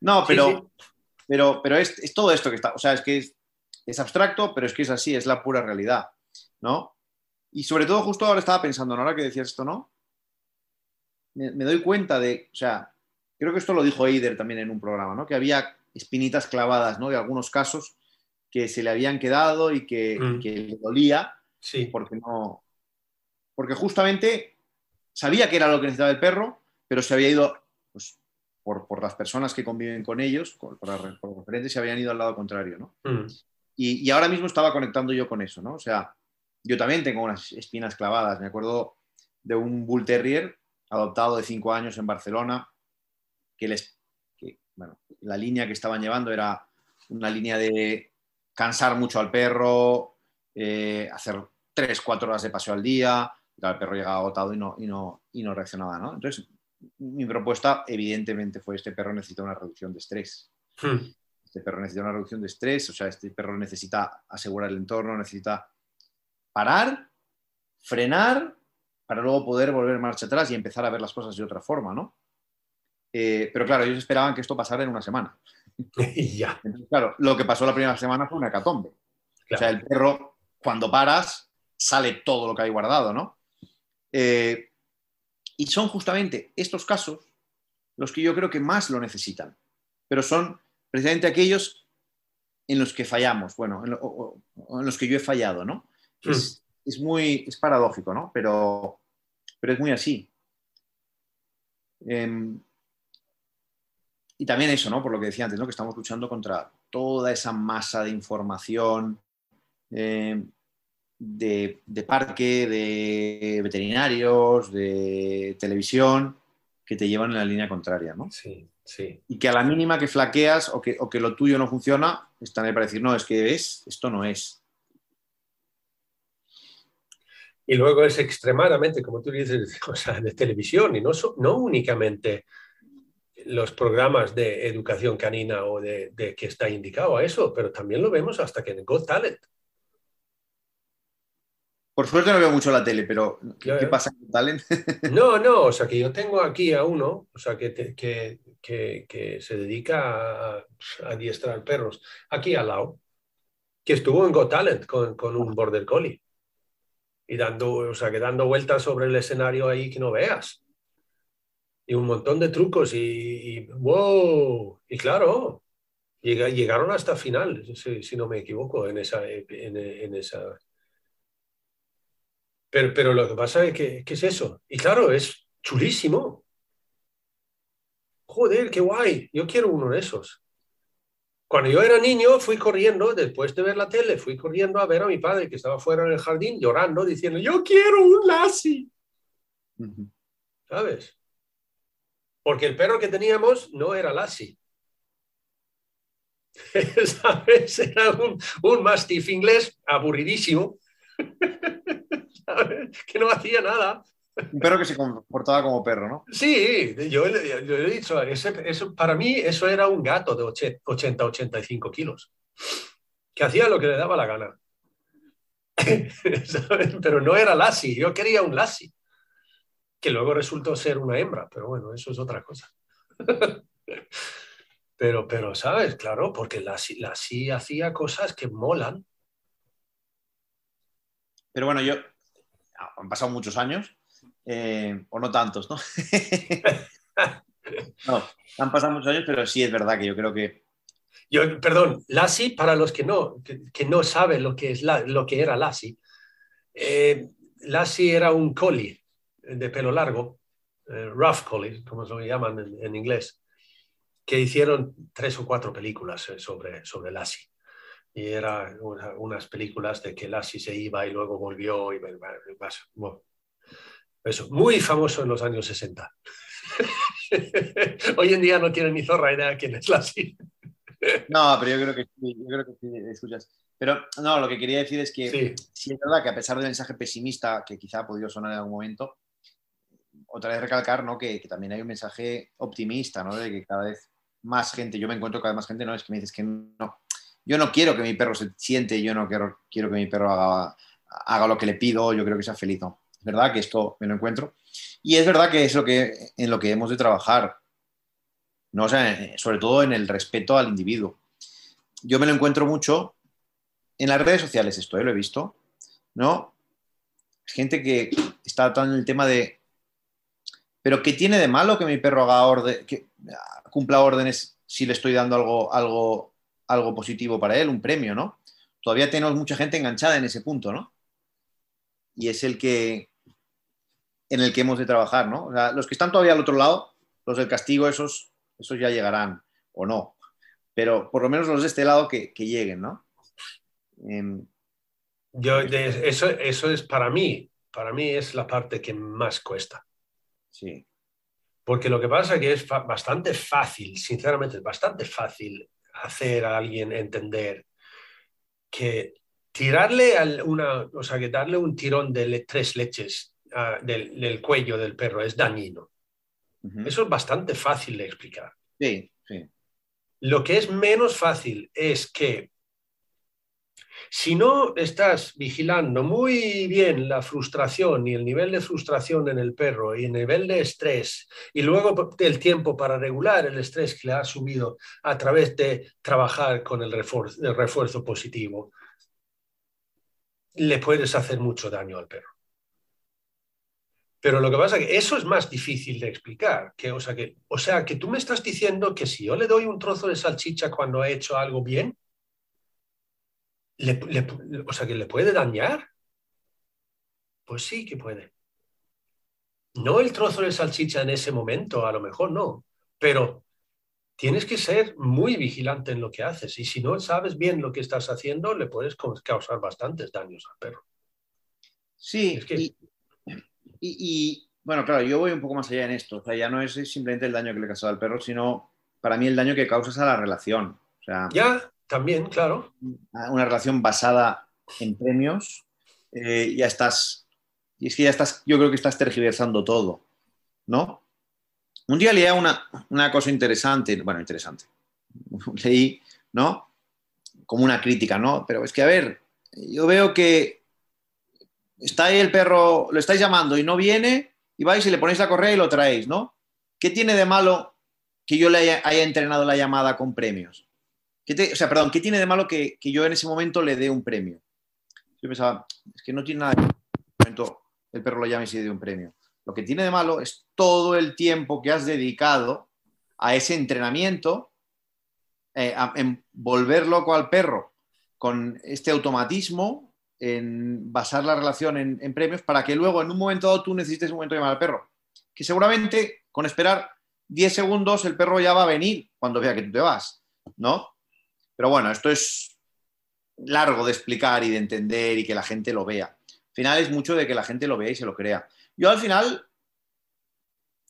No, pero, pero, pero es, todo esto que está, o sea, es que es, abstracto, pero es que es así, es la pura realidad, ¿no? Y sobre todo justo ahora estaba pensando, ¿no? ahora que decías esto, ¿no? Me, me, doy cuenta de, o sea, creo que esto lo dijo Eider también en un programa, ¿no? Que había espinitas clavadas, ¿no? De algunos casos que se le habían quedado y que, mm. le dolía. Sí. Porque no. Porque justamente sabía que era lo que necesitaba el perro, pero se había ido, pues, por, las personas que conviven con ellos, por, los referentes, se habían ido al lado contrario, ¿no? Mm. Y, ahora mismo estaba conectando yo con eso, ¿no? O sea, yo también tengo unas espinas clavadas. Me acuerdo de un Bull Terrier adoptado de cinco años en Barcelona, que les bueno, la línea que estaban llevando era una línea de cansar mucho al perro, eh, hacer tres, cuatro horas de paseo al día, el perro llegaba agotado y no, y no, y no reaccionaba. ¿no? Entonces, mi propuesta, evidentemente, fue este perro necesita una reducción de estrés. Hmm. Este perro necesita una reducción de estrés, o sea, este perro necesita asegurar el entorno, necesita parar, frenar, para luego poder volver marcha atrás y empezar a ver las cosas de otra forma, ¿no? Eh, pero claro, ellos esperaban que esto pasara en una semana. ya. claro, lo que pasó la primera semana fue una hecatombe. O sea, el perro, cuando paras, sale todo lo que hay guardado, ¿no? Eh, y son justamente estos casos los que yo creo que más lo necesitan. Pero son precisamente aquellos en los que fallamos, bueno, en, los que yo he fallado, ¿no? Hmm. Es, muy, es paradójico, ¿no? Pero, pero es muy así. Em, y también eso, ¿no? Por lo que decía antes, ¿no? Que estamos luchando contra toda esa masa de información eh, de, parque, de veterinarios, de televisión, que te llevan en la línea contraria, ¿no? Sí, sí. Y que a la mínima que flaqueas o que, o que lo tuyo no funciona, están ahí para decir, no, es que es, esto no es. Y luego es extremadamente, como tú dices, o sea, de televisión y no, no únicamente los programas de educación canina o de, que está indicado a eso, pero también lo vemos hasta que en Got Talent. Por suerte no veo mucho la tele, pero ¿qué, pasa con Talent? no, no, o sea que yo tengo aquí a uno, o sea que, que, se dedica a, adiestrar perros, aquí al lado, que estuvo en Got Talent con, con un Border Collie. Y dando, o sea, que dando vueltas sobre el escenario ahí que no veas. Y un montón de trucos y, wow, y claro, llegaron hasta final, si, no me equivoco, en esa... En, esa... Pero, pero, lo que pasa es que, ¿qué es eso? Y claro, es chulísimo. Joder, qué guay, yo quiero uno de esos. Cuando yo era niño fui corriendo, después de ver la tele, fui corriendo a ver a mi padre que estaba fuera en el jardín llorando, diciendo, yo quiero un Lassie. ¿Sabes? Porque el perro que teníamos no era Lassie. ¿Sabes? Era un, un inglés aburridísimo. que no hacía nada. Un perro que se comportaba como perro, ¿no? Sí, yo, he dicho, ese- eso, para mí eso era un gato de 80-85 kilos, que hacía lo que le daba la gana. Pero no era Lassie, yo quería un Lassie, que luego resultó ser una hembra, pero bueno, eso es otra cosa. Pero, pero, ¿sabes? Claro, porque Lassie, Lassie hacía cosas que molan. Pero bueno, yo. Han pasado muchos años, eh, o no tantos, ¿no? no, han pasado muchos años, pero sí es verdad que yo creo que. Yo, perdón, Lassie, para los que no, que, que no saben lo que, es la- lo que era Lassie, eh, Lassie era un collie de pelo largo, eh, rough collie, como se lo llaman en, en inglés, que hicieron tres o cuatro películas eh, sobre, sobre Lassie. Y eran una- unas películas de que Lassie se iba y luego volvió. Y, bueno, eso, muy famoso en los años 60. Hoy en día no tienen ni zorra idea quién es Lassie. No, pero yo creo que sí, yo creo que sí, escuchas. Pero no, lo que quería decir es que Sí, sí es verdad que a pesar del mensaje pesimista que quizá ha podido sonar en algún momento, otra vez recalcar ¿no? que, que también hay un mensaje optimista, ¿no? de que cada vez más gente, yo me encuentro cada vez más gente, no es que me dices que no, yo no quiero que mi perro se siente, yo no quiero, quiero que mi perro haga, haga lo que le pido, yo creo que sea feliz, no. Es verdad que esto me lo encuentro. Y es verdad que es lo que, en lo que hemos de trabajar, ¿no? Sobre todo en el respeto al individuo. Yo me lo encuentro mucho en las redes sociales, esto ¿eh? lo he visto, ¿no? Gente que está tan en el tema de, pero ¿qué tiene de malo que mi perro haga orden, que cumpla órdenes si le estoy dando algo, algo, algo positivo para él, un premio, ¿no? Todavía tenemos mucha gente enganchada en ese punto, ¿no? Y es el que en el que hemos de trabajar, ¿no? O sea, los que están todavía al otro lado, los del castigo, esos, esos ya llegarán o no. Pero por lo menos los de este lado que, que lleguen, ¿no? Em, yo, eso, eso es para mí, para mí es la parte que más cuesta. sí. Porque lo que pasa es que es bastante fácil, sinceramente, es bastante fácil hacer a alguien entender que tirarle al- una, o sea, que darle un tirón de le- tres leches del, del cuello del perro es dañino. Eso es bastante fácil de explicar. Sí, sí. Lo que es menos fácil es que si no estás vigilando muy bien la frustración y el nivel de frustración en el perro y el nivel de estrés y luego el tiempo para regular el estrés que le has subido a través de trabajar con el refuerzo, positivo, le puedes hacer mucho daño al perro. Pero lo que pasa es que eso es más difícil de explicar. Que, o, sea, que, o sea, que tú me estás diciendo que si yo le doy un trozo de salchicha cuando ha hecho algo bien, le- le- o sea, que le puede dañar. Pues sí que puede. No el trozo de salchicha en ese momento, a lo mejor no, pero tienes que ser muy vigilante en lo que haces y si no sabes bien lo que estás haciendo, le puedes causar bastantes daños al perro. Sí, Es que- y, y- y, bueno, claro, yo voy un poco más allá en esto. O sea, ya no es simplemente el daño que le causas al perro, sino para mí el daño que causas a la relación. O sea, Ya, también, claro. una relación basada en premios, eh, ya estás. Y es que ya estás, yo creo que estás tergiversando todo, ¿no? Un día leía una, una cosa interesante, bueno, interesante. Leí, ¿no? Como una crítica, ¿no? Pero es que, a ver, yo veo que está ahí el perro, lo estáis llamando y no viene, y vais y le ponéis la correa y lo traéis, ¿no? ¿Qué tiene de malo que yo le haya entrenado la llamada con premios? ¿Qué o sea, perdón, ¿qué tiene de malo que, yo en ese momento le dé un premio? Yo pensaba, es que no tiene nada de malo momento el perro lo llame y se dé un premio. Lo que tiene de malo es todo el tiempo que has dedicado a ese entrenamiento, eh, a- en volver loco al perro con este automatismo, en basar la relación en, en premios, para que luego en un momento dado tú necesites un momento de llamar al perro. Que seguramente con esperar 10 segundos el perro ya va a venir cuando vea que tú te vas, ¿no? Pero bueno, esto es largo de explicar y de entender y que la gente lo vea. Al final es mucho de que la gente lo vea y se lo crea. Yo al final,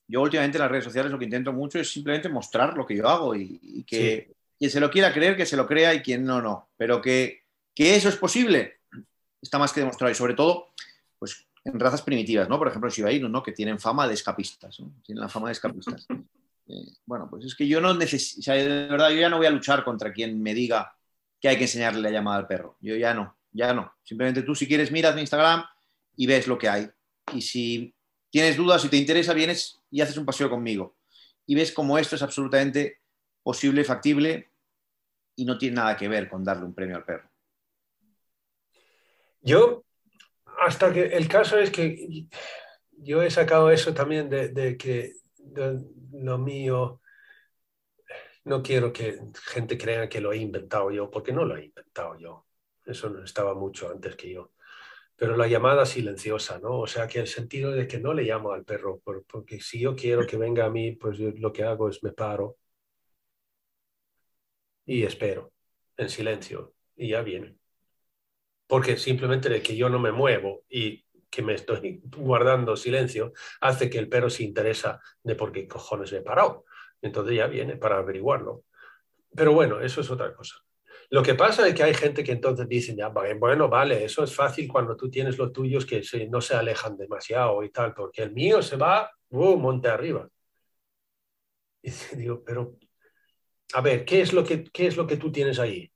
yo últimamente en las redes sociales lo que intento mucho es simplemente mostrar lo que yo hago y, y que quien se lo quiera creer, que se lo crea y quien no, no. Pero que, que eso es posible, está más que demostrado. Y sobre todo, pues en razas primitivas, ¿no? Por ejemplo, los Shiba ¿no? Que tienen fama de escapistas, ¿no? Tienen la fama de escapistas. Eh, bueno, pues es que yo no necesito, de verdad, yo ya no voy a luchar contra quien me diga que hay que enseñarle la llamada al perro. Yo ya no, ya no. Simplemente tú, si quieres, miras mi Instagram y ves lo que hay. Y si tienes dudas, si te interesa, vienes y haces un paseo conmigo. Y ves cómo esto es absolutamente posible, factible y no tiene nada que ver con darle un premio al perro. Yo, hasta que el caso es que yo he sacado eso también de, que lo mío, no quiero que gente crea que lo he inventado yo, porque no lo he inventado yo. Eso estaba mucho antes que yo. Pero la llamada silenciosa, ¿no? O sea, que el sentido de que no le llamo al perro, porque si yo quiero que venga a mí, pues lo que hago es me paro y espero en silencio y ya viene. Porque simplemente de que yo no me muevo y que me estoy guardando silencio hace que el perro se interesa de por qué cojones me he parado. Entonces ya viene para averiguarlo. Pero bueno, eso es otra cosa. Lo que pasa es que hay gente que entonces dice, ya, bueno, vale, eso es fácil cuando tú tienes los tuyos que no se alejan demasiado y tal, porque el mío se va, uh, monte arriba. Y digo, pero a ver, ¿qué es lo que, qué es lo que tú tienes ahí?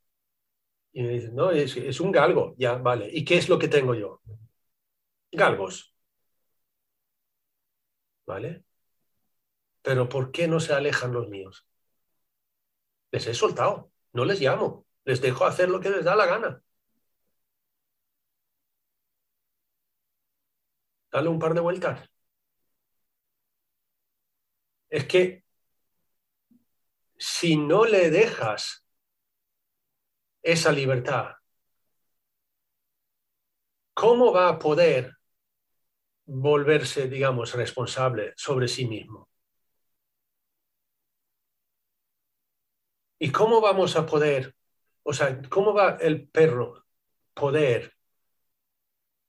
Y me dicen, no, es un galgo, ya, vale. ¿Y qué es lo que tengo yo? Galgos. ¿Vale? Pero ¿por qué no se alejan los míos? Les he soltado, no les llamo, les dejo hacer lo que les da la gana. Dale un par de vueltas. Es que si no le dejas esa libertad, ¿cómo va a poder volverse, digamos, responsable sobre sí mismo? ¿Y cómo vamos a poder, o sea, cómo va el perro poder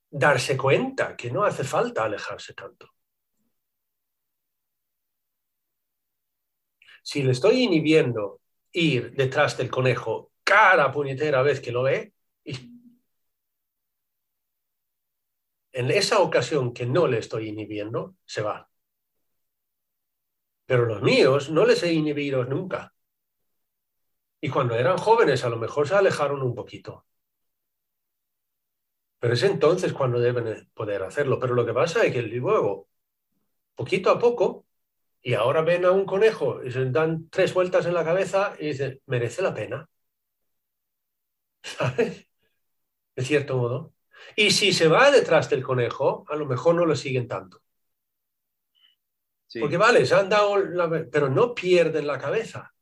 darse cuenta que no hace falta alejarse tanto? Si le estoy inhibiendo ir detrás del conejo cada puñetera vez que lo ve, en esa ocasión que no le estoy inhibiendo, se va. Pero los míos no les he inhibido nunca. Y cuando eran jóvenes a lo mejor se alejaron un poquito. Pero es entonces cuando deben poder hacerlo. Pero lo que pasa es que luego, poquito a poco, y ahora ven a un conejo y se dan tres vueltas en la cabeza y dicen, merece la pena. ¿Sabes? De cierto modo. Y si se va detrás del conejo, a lo mejor no lo siguen tanto. Porque vale, se han dado la... pero no pierden la cabeza.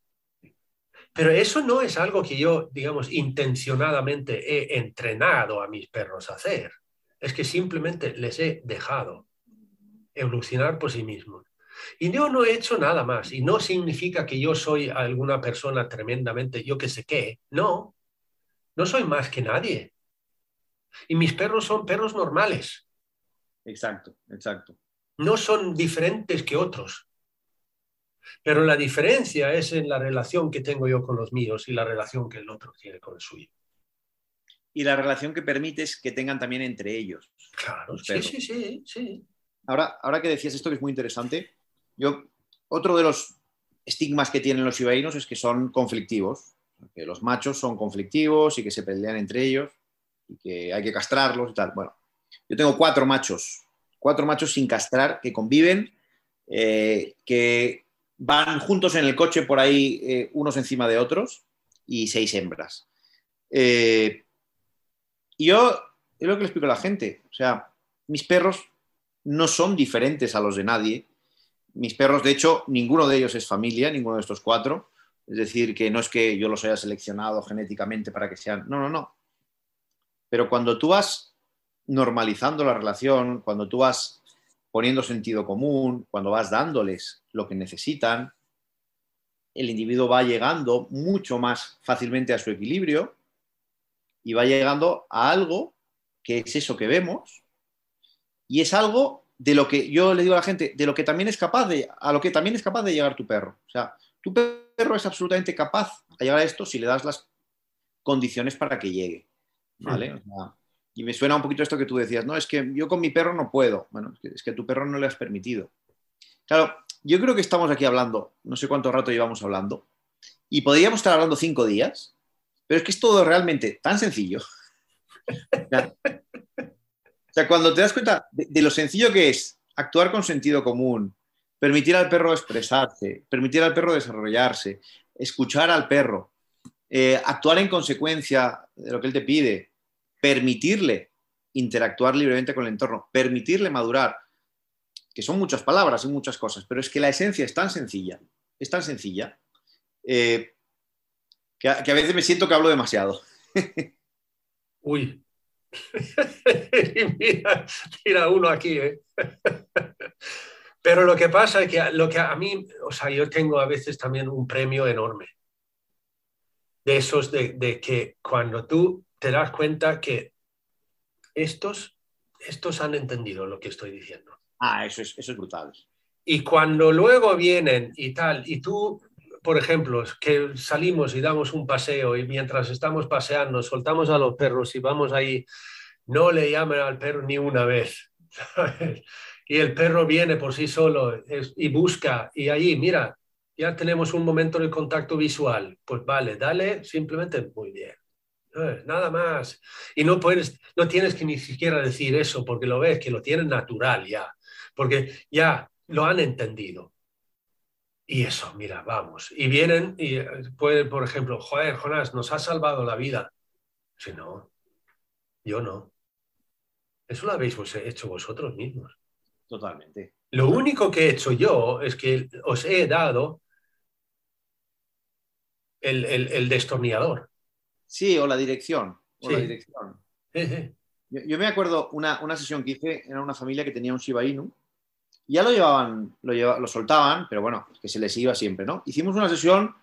Pero eso no es algo que yo, digamos, intencionadamente he entrenado a mis perros a hacer. Es que simplemente les he dejado evolucionar por sí mismos. Y yo no he hecho nada más. Y no significa que yo soy alguna persona tremendamente, yo que sé qué. No, no soy más que nadie. Y mis perros son perros normales. Exacto, exacto. No son diferentes que otros. Pero la diferencia es en la relación que tengo yo con los míos y la relación que el otro tiene con el suyo. Y la relación que permites que tengan también entre ellos. Claro, sí, sí, sí, sí. Ahora, ahora que decías esto que es muy interesante, yo, otro de los estigmas que tienen los ibainos es que son conflictivos, que los machos son conflictivos y que se pelean entre ellos y que hay que castrarlos y tal. Bueno, yo tengo cuatro machos, cuatro machos sin castrar que conviven, eh, que van juntos en el coche por ahí eh, unos encima de otros y seis hembras. Eh, y yo es lo que le explico a la gente, o sea, mis perros no son diferentes a los de nadie, mis perros, de hecho, ninguno de ellos es familia, ninguno de estos cuatro. Es decir, que no es que yo los haya seleccionado genéticamente para que sean. No, no, no. Pero cuando tú vas normalizando la relación, cuando tú vas poniendo sentido común, cuando vas dándoles lo que necesitan, el individuo va llegando mucho más fácilmente a su equilibrio y va llegando a algo que es eso que vemos y es algo de lo que yo le digo a la gente, de lo que también es capaz de, a lo que también es capaz de llegar tu perro. O sea, tu perro es absolutamente capaz de llegar a esto si le das las condiciones para que llegue. ¿Vale? Y me suena un poquito esto que tú decías, no, es que yo con mi perro no puedo. Bueno, es que, es que a tu perro no le has permitido. Claro, yo creo que estamos aquí hablando, no sé cuánto rato llevamos hablando, y podríamos estar hablando cinco días, pero es que es todo realmente tan sencillo. O sea, cuando te das cuenta de, de lo sencillo que es actuar con sentido común, permitir al perro expresarse, permitir al perro desarrollarse, escuchar al perro, eh, actuar en consecuencia de lo que él te pide, permitirle interactuar libremente con el entorno, permitirle madurar, que son muchas palabras y muchas cosas, pero es que la esencia es tan sencilla, es tan sencilla, eh, que, a, veces me siento que hablo demasiado. Uy. mira, mira uno aquí, ¿eh? Pero lo que pasa es que lo que a mí, o sea, yo tengo a veces también un premio enorme. De esos de que cuando tú te das cuenta que estos, estos han entendido lo que estoy diciendo. Ah, eso es, eso es brutal. Y cuando luego vienen y tal, y tú, por ejemplo, que salimos y damos un paseo y mientras estamos paseando soltamos a los perros y vamos ahí, no le llamen al perro ni una vez. ¿sabes? y el perro viene por sí solo es, y busca, y ahí, mira, ya tenemos un momento de contacto visual, pues vale, dale, simplemente muy bien. Nada más. Y no puedes, no tienes que ni siquiera decir eso porque lo ves, que lo tienen natural ya, porque ya lo han entendido. Y eso, mira, vamos. Y vienen y pueden, por ejemplo, joder, Jonás, nos ha salvado la vida. Si no, yo no. Eso lo habéis hecho vosotros mismos. Totalmente. Lo único que he hecho yo es que os he dado el, el, el destornillador. Sí, o la dirección. O Sí. la dirección. Yo, yo me acuerdo una, una sesión que hice, era una familia que tenía un Shiba Inu. y Ya lo llevaban, lo, lleva- lo soltaban, pero bueno, que se les iba siempre, ¿no? Hicimos una sesión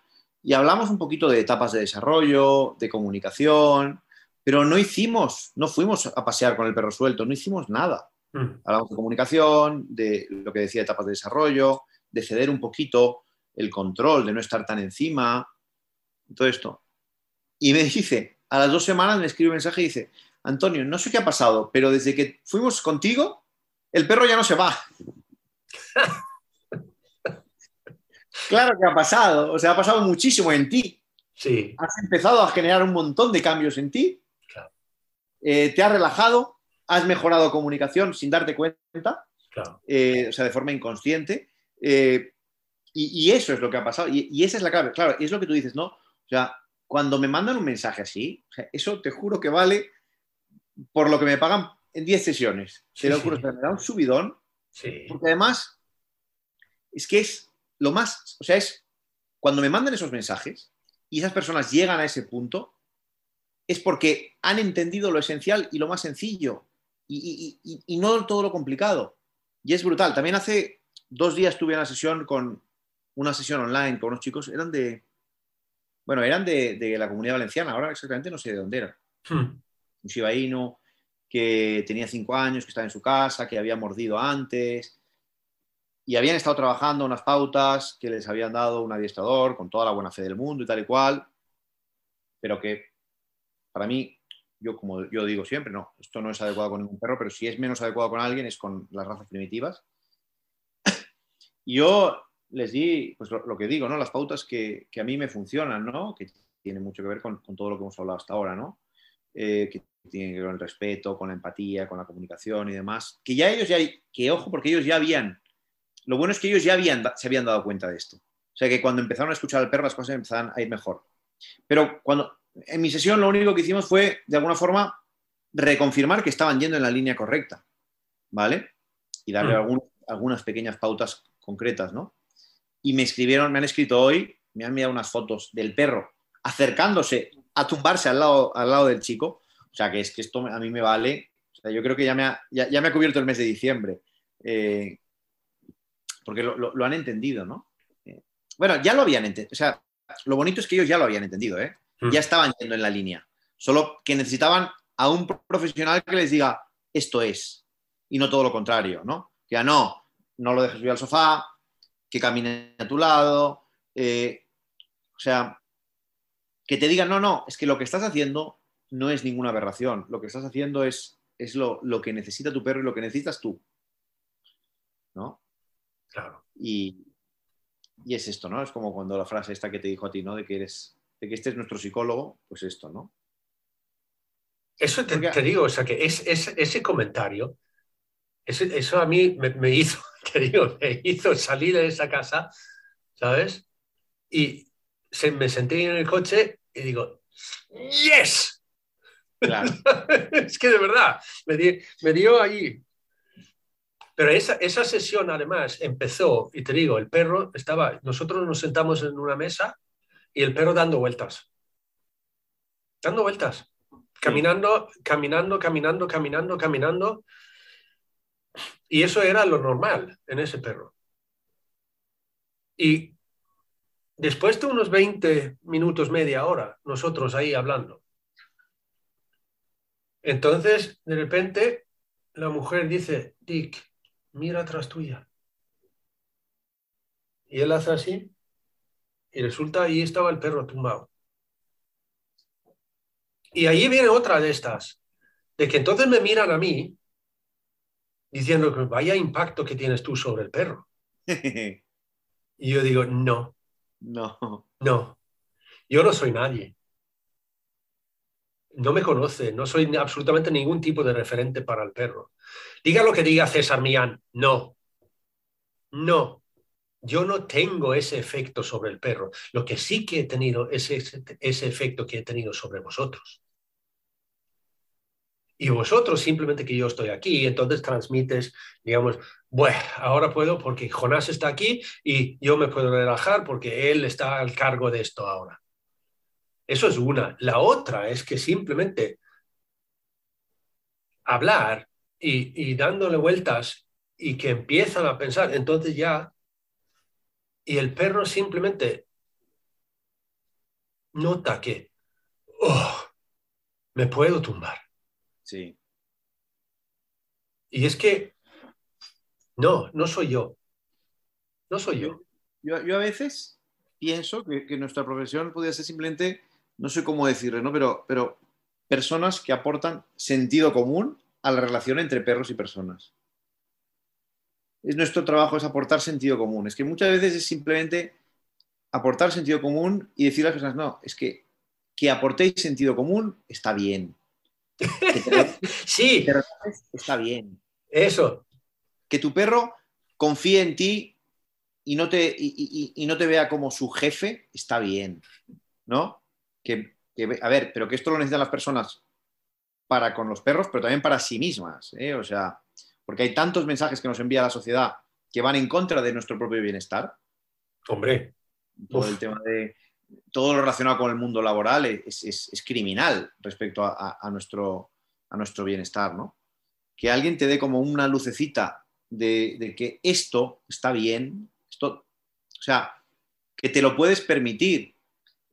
y hablamos un poquito de etapas de desarrollo, de comunicación, pero no hicimos, no fuimos a pasear con el perro suelto, no hicimos nada. Mm. Hablamos de comunicación, de lo que decía etapas de desarrollo, de ceder un poquito el control, de no estar tan encima, todo esto. Y me dice, a las dos semanas me escribe un mensaje y dice, Antonio, no sé qué ha pasado, pero desde que fuimos contigo, el perro ya no se va. claro que ha pasado, o sea, ha pasado muchísimo en ti. Sí, Has empezado a generar un montón de cambios en ti. Claro. Eh, te has relajado, has mejorado comunicación sin darte cuenta claro. eh, o sea, de forma inconsciente. eh, y, y eso es lo que ha pasado. Y, y esa es la clave. Claro, es lo que tú dices, ¿no? O sea, cuando me mandan un mensaje así, o sea, eso te juro que vale por lo que me pagan en 10 sesiones. Sí, te lo sí. juro, sea, me da un subidón, Sí, porque además es que es lo más, o sea, es cuando me mandan esos mensajes y esas personas llegan a ese punto, es porque han entendido lo esencial y lo más sencillo y, y- y- y no todo lo complicado. Y es brutal. También hace dos días tuve una sesión con una sesión online con unos chicos, eran de, bueno, eran de, de la comunidad valenciana, ahora exactamente no sé de dónde eran. Mm. Un Shiba Inu que tenía cinco años, que estaba en su casa, que había mordido antes, y habían estado trabajando unas pautas que les habían dado un adiestrador con toda la buena fe del mundo y tal y cual, pero que para mí, yo como yo digo siempre, no, esto no es adecuado con ningún perro, pero si es menos adecuado con alguien es con las razas primitivas. Y yo les di, pues lo, lo que digo, ¿no? Las pautas que, que a mí me funcionan, ¿no? Que tiene mucho que ver con, con todo lo que hemos hablado hasta ahora, ¿no? Eh, que tiene que ver con el respeto, con la empatía, con la comunicación y demás. Que ya ellos ya, que ojo, porque ellos ya habían, lo bueno es que ellos ya habían, se habían dado cuenta de esto. O sea que cuando empezaron a escuchar al perro las cosas empezaban a ir mejor. Pero cuando, en mi sesión lo único que hicimos fue, de alguna forma, reconfirmar que estaban yendo en la línea correcta, ¿vale? Y darle Mm. algunas pequeñas pautas concretas, ¿no? Y me escribieron, me han escrito hoy, me han enviado unas fotos del perro acercándose a tumbarse al lado, al lado del chico. O sea, que es que esto a mí me vale. O sea, yo creo que ya me ha, ya, ya me ha cubierto el mes de diciembre. Eh, porque lo, lo- lo han entendido, ¿no? Eh, bueno, ya lo habían entendido. O sea, lo bonito es que ellos ya lo habían entendido, ¿eh? Mm. Ya estaban yendo en la línea. Solo que necesitaban a un profesional que les diga, esto es. Y no todo lo contrario, ¿no? Ya no, no lo dejes subir al sofá, que camine a tu lado. eh, o sea, que te digan, no, no, es que lo que estás haciendo no es ninguna aberración. Lo que estás haciendo es, es lo, lo que necesita tu perro y lo que necesitas tú. ¿No? Claro. Y, y es esto, ¿no? Es como cuando la frase esta que te dijo a ti, ¿no? De que eres, de que este es nuestro psicólogo, pues esto, ¿no? Eso te, Porque- te digo, o sea, que es, es- ese comentario, eso a mí me, me hizo, te digo, me hizo salir de esa casa, ¿sabes? Y se, me senté en el coche y digo, ¡Yes! Claro. es que de verdad, me, di- me dio ahí. Pero esa, esa sesión además empezó, y te digo, el perro estaba, nosotros nos sentamos en una mesa y el perro dando vueltas. Dando vueltas. Caminando, caminando, caminando, caminando, caminando. Y eso era lo normal en ese perro. Y después de unos 20 minutos, media hora, nosotros ahí hablando. Entonces, de repente, la mujer dice, Dick, mira atrás tuya. Y él hace así, y resulta ahí estaba el perro tumbado. Y ahí viene otra de estas, de que entonces me miran a mí diciendo que vaya impacto que tienes tú sobre el perro. Y yo digo, no, no. no, yo no soy nadie. No me conoce, no soy absolutamente ningún tipo de referente para el perro. Diga lo que diga César Millán, no, no, yo no tengo ese efecto sobre el perro. Lo que sí que he tenido es ese, ese efecto que he tenido sobre vosotros. Y vosotros simplemente que yo estoy aquí, entonces transmites, digamos, bueno, ahora puedo porque Jonás está aquí y yo me puedo relajar porque él está al cargo de esto ahora. Eso es una. La otra es que simplemente hablar y, y dándole vueltas y que empiezan a pensar, entonces ya, y el perro simplemente nota que, oh, me puedo tumbar. Sí. Y es que, no, no soy yo. No soy yo. Yo, yo a veces pienso que, que nuestra profesión podría ser simplemente, no sé cómo decirlo, ¿no? Pero, pero personas que aportan sentido común a la relación entre perros y personas. Es nuestro trabajo es aportar sentido común. Es que muchas veces es simplemente aportar sentido común y decir a las personas, no, es que que aportéis sentido común está bien. Que te relajes, Sí, te relajes, está bien. eso. Que tu perro confíe en ti y no te, y, y- y no te vea como su jefe, está bien. ¿No? Que, que- a ver, pero que esto lo necesitan las personas para con los perros, pero también para sí mismas. ¿eh? O sea, porque hay tantos mensajes que nos envía la sociedad que van en contra de nuestro propio bienestar. Hombre, Todo Uf. el tema de todo lo relacionado con el mundo laboral es, es- es criminal respecto a, nuestro, a nuestro bienestar, ¿no? Que alguien te dé como una lucecita de, que esto está bien, esto, o sea, que te lo puedes permitir,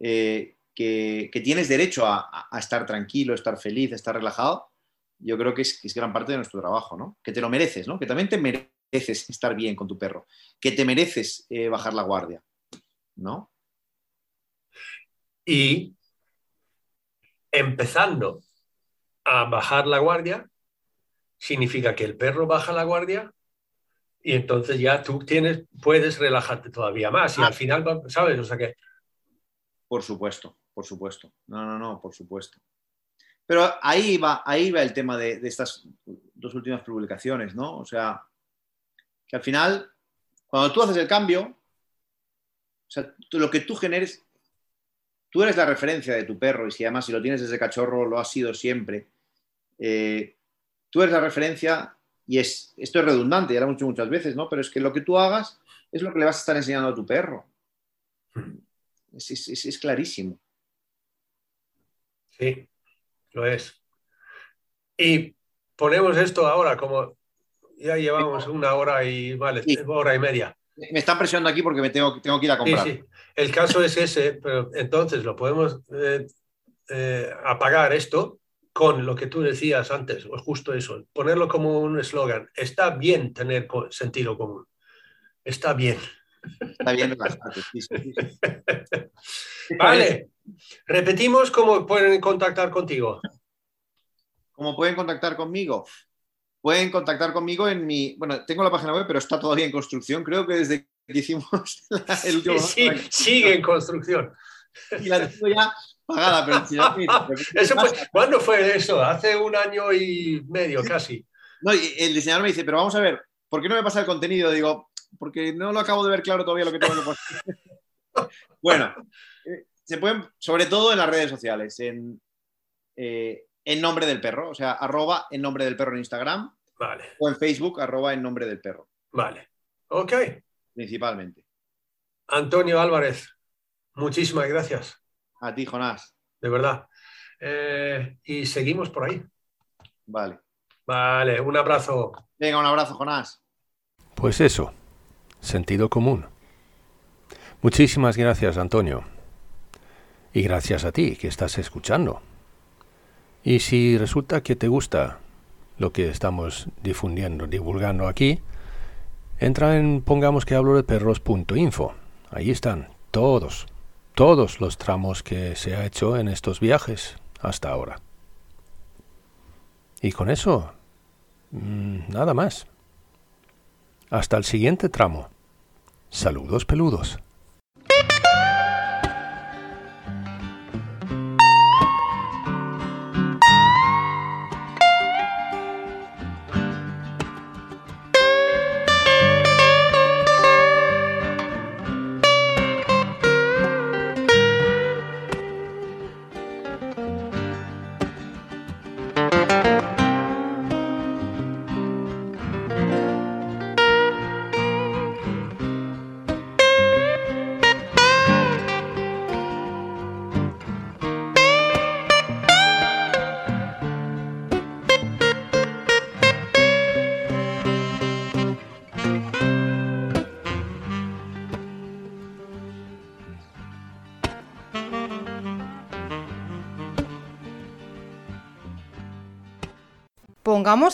eh, que, que tienes derecho a, estar tranquilo, estar feliz, estar relajado, yo creo que es, que es gran parte de nuestro trabajo, ¿no? Que te lo mereces, ¿no? Que también te mereces estar bien con tu perro, que te mereces eh, bajar la guardia, ¿no? Y empezando a bajar la guardia, significa que el perro baja la guardia y entonces ya tú tienes, puedes relajarte todavía más y al final, ¿sabes? O sea que, Por supuesto, por supuesto. No, no, no, por supuesto. Pero ahí va, ahí va el tema de, de estas dos últimas publicaciones, ¿no? O sea, que al final, cuando tú haces el cambio, o sea, tú- lo que tú generes, tú eres la referencia de tu perro y si además si lo tienes desde cachorro, lo has sido siempre. eh, tú eres la referencia y es, esto es redundante, ya lo hemos dicho muchas veces, ¿no? Pero es que lo que tú hagas es lo que le vas a estar enseñando a tu perro. Es, es- es- es clarísimo. sí, lo es. Y ponemos esto ahora como ya llevamos una hora y, vale, Sí. hora y media. Me están presionando aquí porque me tengo, tengo que ir a Sí, comprar. sí. El caso es ese, pero entonces lo podemos eh, eh, apagar esto con lo que tú decías antes, o justo eso, ponerlo como un eslogan. Está bien tener co- sentido común. Está bien. Está bien. Sí, sí, sí. Sí, sí, sí. Vale. Repetimos cómo pueden contactar contigo. ¿Cómo pueden contactar conmigo? Pueden contactar conmigo en mi. Bueno, tengo la página web, pero está todavía en construcción. Creo que desde que hicimos el último. Sí, sigue en construcción. Y la tengo ya pagada, pero si no, Eso fue- ¿Cuándo fue eso? Hace un año y medio casi. No, y el diseñador me dice, pero vamos a ver, ¿por qué no me pasa el contenido? Digo, porque no lo acabo de ver claro todavía lo que tengo que poner. bueno, eh, se pueden, sobre todo en las redes sociales, en, eh, en nombre del perro, o sea, arroba en nombre del perro en Instagram Vale, o en Facebook, arroba en nombre del perro, vale. Ok. principalmente. Antonio Álvarez, muchísimas gracias, A ti, Jonás. de verdad. Eh, y seguimos por ahí. Vale. Vale, un abrazo. Venga, un abrazo, Jonás. Pues eso, sentido común. Muchísimas gracias, Antonio. Y gracias a ti que estás escuchando. Y si resulta que te gusta lo que estamos difundiendo, divulgando aquí, entra en pongamos que hablo de perros.info. Ahí están todos, todos los tramos que se ha hecho en estos viajes hasta ahora. Y con eso, mm, nada más. Hasta el siguiente tramo. Saludos peludos.